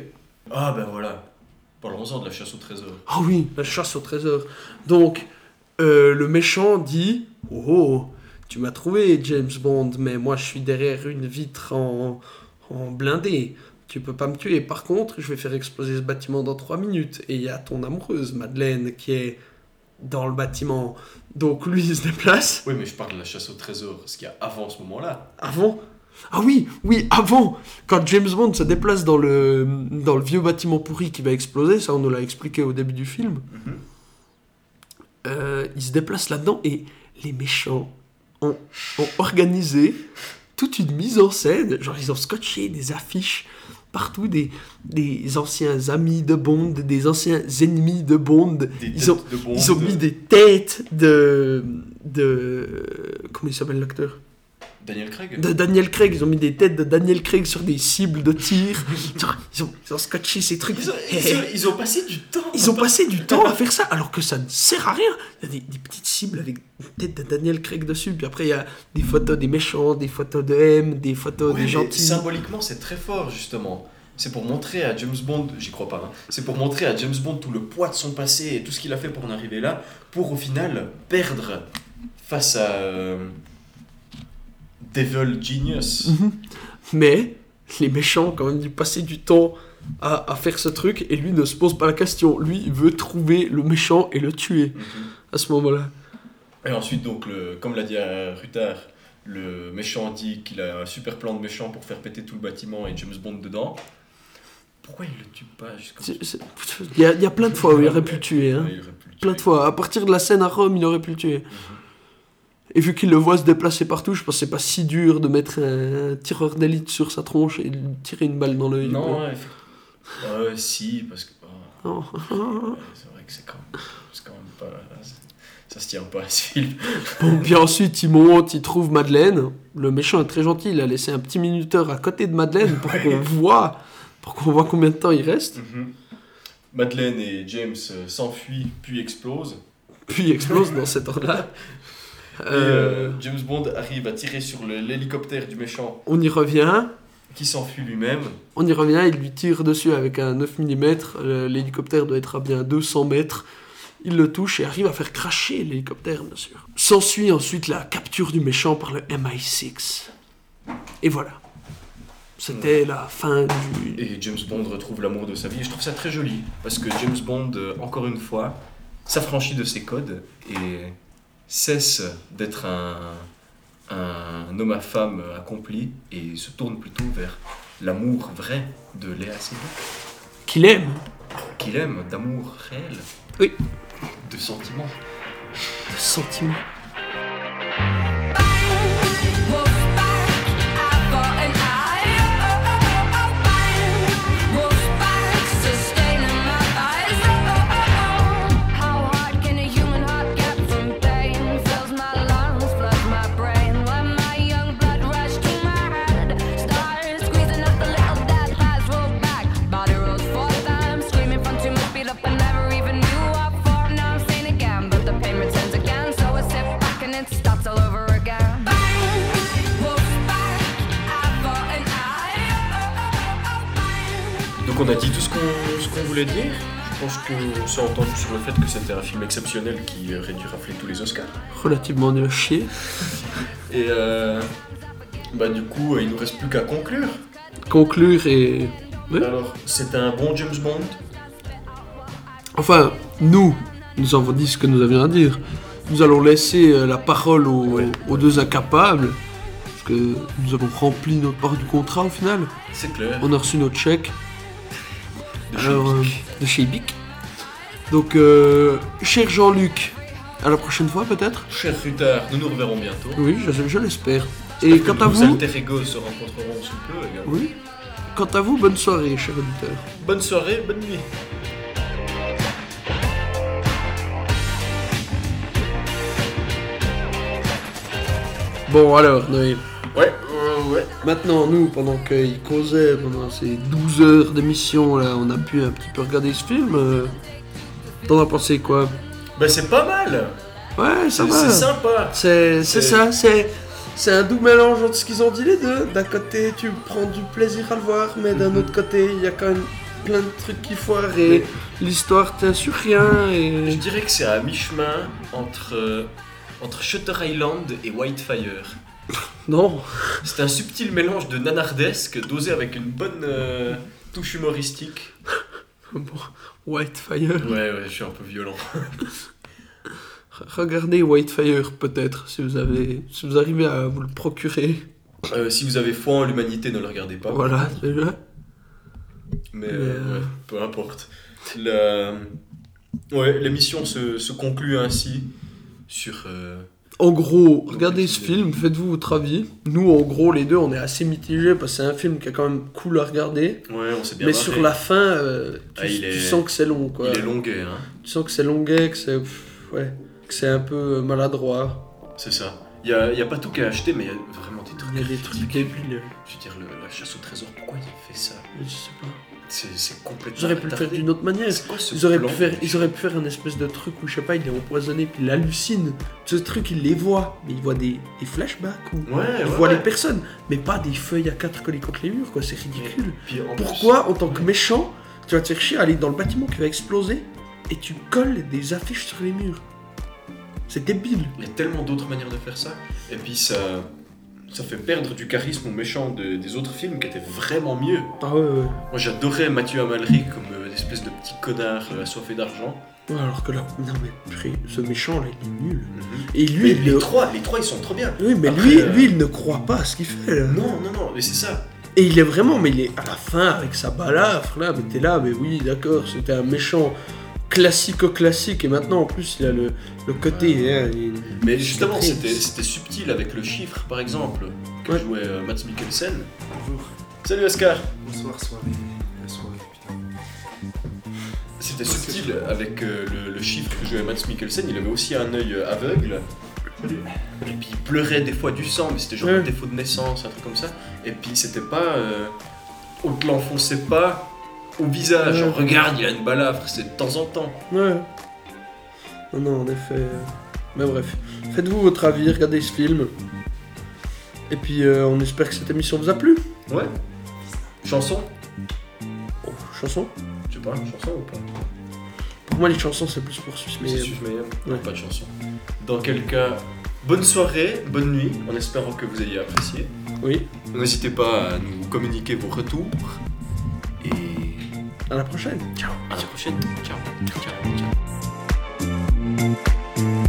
Ah ben voilà. Parlons-en de la chasse au trésor.
Ah oui, la chasse au trésor. Donc, euh, le méchant dit Oh, oh, tu m'as trouvé, James Bond, mais moi je suis derrière une vitre en, en blindé. Tu peux pas me tuer. Par contre, je vais faire exploser ce bâtiment dans 3 minutes. Et il y a ton amoureuse, Madeleine, qui est dans le bâtiment. Donc lui, il se déplace.
Oui, mais je parle de la chasse au trésor. Ce qu'il y a avant ce moment-là.
Avant? Ah oui, oui, avant Quand James Bond se déplace dans le, dans le vieux bâtiment pourri qui va exploser, ça on nous l'a expliqué au début du film, euh, il se déplace là-dedans et les méchants ont, ont organisé toute une mise en scène. Genre ils ont scotché des affiches partout, des, des anciens amis de Bond, des anciens ennemis de Bond.
Des
Ils ont,
de Bond.
ils ont mis des têtes de... de comment il s'appelle l'acteur?
Daniel Craig
de Daniel Craig, ils ont mis des têtes de Daniel Craig sur des cibles de tir. Ils, ont, ils ont scotché ces trucs.
Ils ont, ils ont- ils ont passé du temps.
Ils ont passé du temps à faire ça alors que ça ne sert à rien. Il y a des, des petites cibles avec une tête de Daniel Craig dessus. Puis après, il y a des photos des méchants, des photos de M, des photos
Ouais,
des gentils.
Symboliquement, c'est très fort, justement. C'est pour montrer à James Bond, j'y crois pas, hein, c'est pour montrer à James Bond tout le poids de son passé et tout ce qu'il a fait pour en arriver là, pour au final perdre face à euh, Devil Genius.
Mhm. Mais les méchants quand même dû passer du temps à, à faire ce truc et lui ne se pose pas la question. Lui, il veut trouver le méchant et le tuer
Mhm.
à ce moment-là.
Et ensuite, donc, le, comme l'a dit euh, Rutard, le méchant dit qu'il a un super plan de méchant pour faire péter tout le bâtiment et James Bond dedans. Pourquoi il le tue pas jusqu'au
Il y, a- il y a plein de fois où il aurait pu le tuer. Hein.
Ouais, il aurait pu le
Plein de
tuer.
fois. À partir de la scène à Rome, il aurait pu le tuer. Et vu qu'il le voit se déplacer partout, je pense que c'est pas si dur de mettre un tireur d'élite sur sa tronche et de tirer une balle dans l'œil.
Non, ouais. Euh, si, parce que. oh,
Non.
ouais, c'est vrai que c'est quand, même- quand même pas. Ça se tient pas à ce film.
Bon, puis ensuite, il monte, il trouve Madeleine. Le méchant est très gentil, il a laissé un petit minuteur à côté de Madeleine pour qu'on voit, pour qu'on voit combien de temps il reste.
Madeleine et James euh, s'enfuient puis explosent.
Puis il explose dans cet ordre-là. Euh,
euh, James Bond arrive à tirer sur l'hélicoptère du méchant
on y revient.
qui s'enfuit lui-même.
On y revient, il lui tire dessus avec un 9 mm. euh, L'hélicoptère doit être à bien 200 mètres. Il le touche et arrive à faire cracher l'hélicoptère, bien sûr. S'ensuit ensuite la capture du méchant par le MI6. Et voilà. C'était la fin du.
Et James Bond retrouve l'amour de sa vie. Et je trouve ça très joli. Parce que James Bond, encore une fois, s'affranchit de ses codes et cesse d'être un, un homme à femme accompli et se tourne plutôt vers l'amour vrai de Léa Seydoux,
Qu'il aime.
qu'il aime, d'amour réel.
Oui.
De sentiments.
Le sentiment.
Oh, bang.
Donc on a dit tout ce qu'on qu'on voulait dire. Je pense qu'on s'est entendu sur le fait que c'était un film exceptionnel qui aurait dû rafler tous les Oscars.
Relativement nul à chier.
Et euh, bah du coup, il nous reste plus qu'à conclure.
Conclure et. Oui.
Alors, c'était un bon James Bond?
Enfin, nous, nous avons dit ce que nous avions à dire. Nous allons laisser euh, la parole aux,
Ouais.
aux deux incapables que nous avons rempli notre part du contrat au final.
C'est clair.
On a reçu notre chèque
De
alors,
chez
euh,
Bic.
de chez Bic. Donc, euh, cher Jean-Luc, à la prochaine fois peut-être
Cher Rutard, nous nous reverrons bientôt.
Oui, je, je l'espère. Et quant à
Nos
vous,
alter ego se rencontreront sous peu également.
oui. Quant à vous, bonne soirée, cher auditeur.
Bonne soirée, bonne nuit.
Bon alors, Noé.
Ouais, ouais.
Maintenant, nous, pendant qu'il causait, pendant ces 12 heures d'émission, là, on a pu un petit peu regarder ce film. euh, T'en as pensé quoi?
Bah c'est pas mal.
Ouais, ça
C'est
va.
c'est sympa.
C'est ça, c'est c'est un doux mélange entre ce qu'ils ont dit les deux. D'un côté, tu prends du plaisir à le voir, mais d'un
Mhm.
autre côté, il y a quand même plein de trucs qui foirent et l'histoire tient sur rien
Je dirais que c'est à mi-chemin entre, euh, entre Shutter Island et Whitefire.
Non.
C'est un subtil mélange de nanardesque dosé avec une bonne euh, touche humoristique.
Bon, Whitefire.
Ouais, ouais, je suis un peu violent.
Regardez Whitefire peut-être si vous avez si vous arrivez à vous le procurer.
Euh, si vous avez foi en l'humanité, ne le regardez pas.
Voilà, déjà.
Mais
Mais,
euh, ouais, peu importe. La- Ouais, l'émission se, se conclut ainsi sur.
En gros, regardez ce film, faites-vous votre avis. Nous, en gros, les deux, on est assez mitigés parce que c'est un film qui est quand même cool à regarder.
Ouais, on s'est bien
Mais
marré.
sur la fin, euh, tu,
Ah, il
tu
est-
sens que c'est long, quoi.
Il est longuet, hein.
Tu sens que c'est longuet, que c'est. Ouais. Que c'est un peu maladroit.
C'est ça. Il y a, y a pas tout qu'à acheter, mais il y a vraiment des trucs.
Il y a des trucs
ridicules.
débiles.
Je veux dire, le- la chasse au trésor, pourquoi il fait ça?
Je sais pas.
C'est complètement.
Ils auraient pu le faire d'une autre manière.
C'est quoi ce
Ils auraient, pu faire, ils auraient pu faire un espèce de truc où, je sais pas, il est empoisonné, puis il hallucine. Ce truc, il les voit, mais il voit des, des flashbacks ou.
Ouais,
Il
ouais.
voit
ouais.
les personnes, mais pas des feuilles à quatre collées contre les murs, quoi, c'est ridicule.
Puis en plus-
Pourquoi, en tant que méchant, tu vas te faire chier à aller dans le bâtiment qui va exploser et tu colles des affiches sur les murs? C'est débile.
Il y a tellement d'autres manières de faire ça. Et puis ça, ça fait perdre du charisme aux méchants de- des autres films qui étaient vraiment mieux.
Ah ouais, ouais.
Moi j'adorais Mathieu Amalric comme euh, une espèce de petit connard euh, assoiffé d'argent.
Ouais, alors que là, non mais ce méchant là, il est nul. Et lui, il
les trois, les trois ils sont trop bien.
Oui, mais
Après,
lui,
euh,
lui, il ne croit pas à ce qu'il fait là.
Non, non, non, mais c'est ça.
Et il est vraiment, mais il est à la fin avec sa balafre là, mais t'es là, mais oui, d'accord, c'était un méchant classico-classique et maintenant en plus il a le, le côté. hein, il-
Mais justement, c'était c'était subtil avec le chiffre, par exemple, que
Ouais.
jouait euh, Mads Mikkelsen.
Bonjour.
Salut Oscar
Bonsoir, soirée. Soirée, putain.
C'était subtil avec euh, le, le chiffre que jouait Mads Mikkelsen. Il avait aussi un œil euh, aveugle. Et puis il pleurait des fois du sang, mais c'était genre
Ouais.
un défaut de naissance, un truc comme ça. Et puis c'était pas. euh, on te l'enfonçait pas au visage.
Ouais.
Regarde, il a une balafre, c'est de temps en temps.
Ouais. Non, non, en effet. Mais bref, faites-vous votre avis, regardez ce film. Et puis euh, on espère que cette émission vous a plu.
Ouais. Chanson
Oh, chanson?
Je sais pas, chanson ou pas
Pour moi, les chansons, c'est plus pour Suisse, mais.
C'est
Ouais.
pas de chanson. Dans quel cas, bonne soirée, bonne nuit, en espérant que vous ayez apprécié.
Oui,
N'hésitez pas à nous communiquer vos retours. Et
à la prochaine. Ciao.
À la prochaine. Ciao. Ciao. ciao.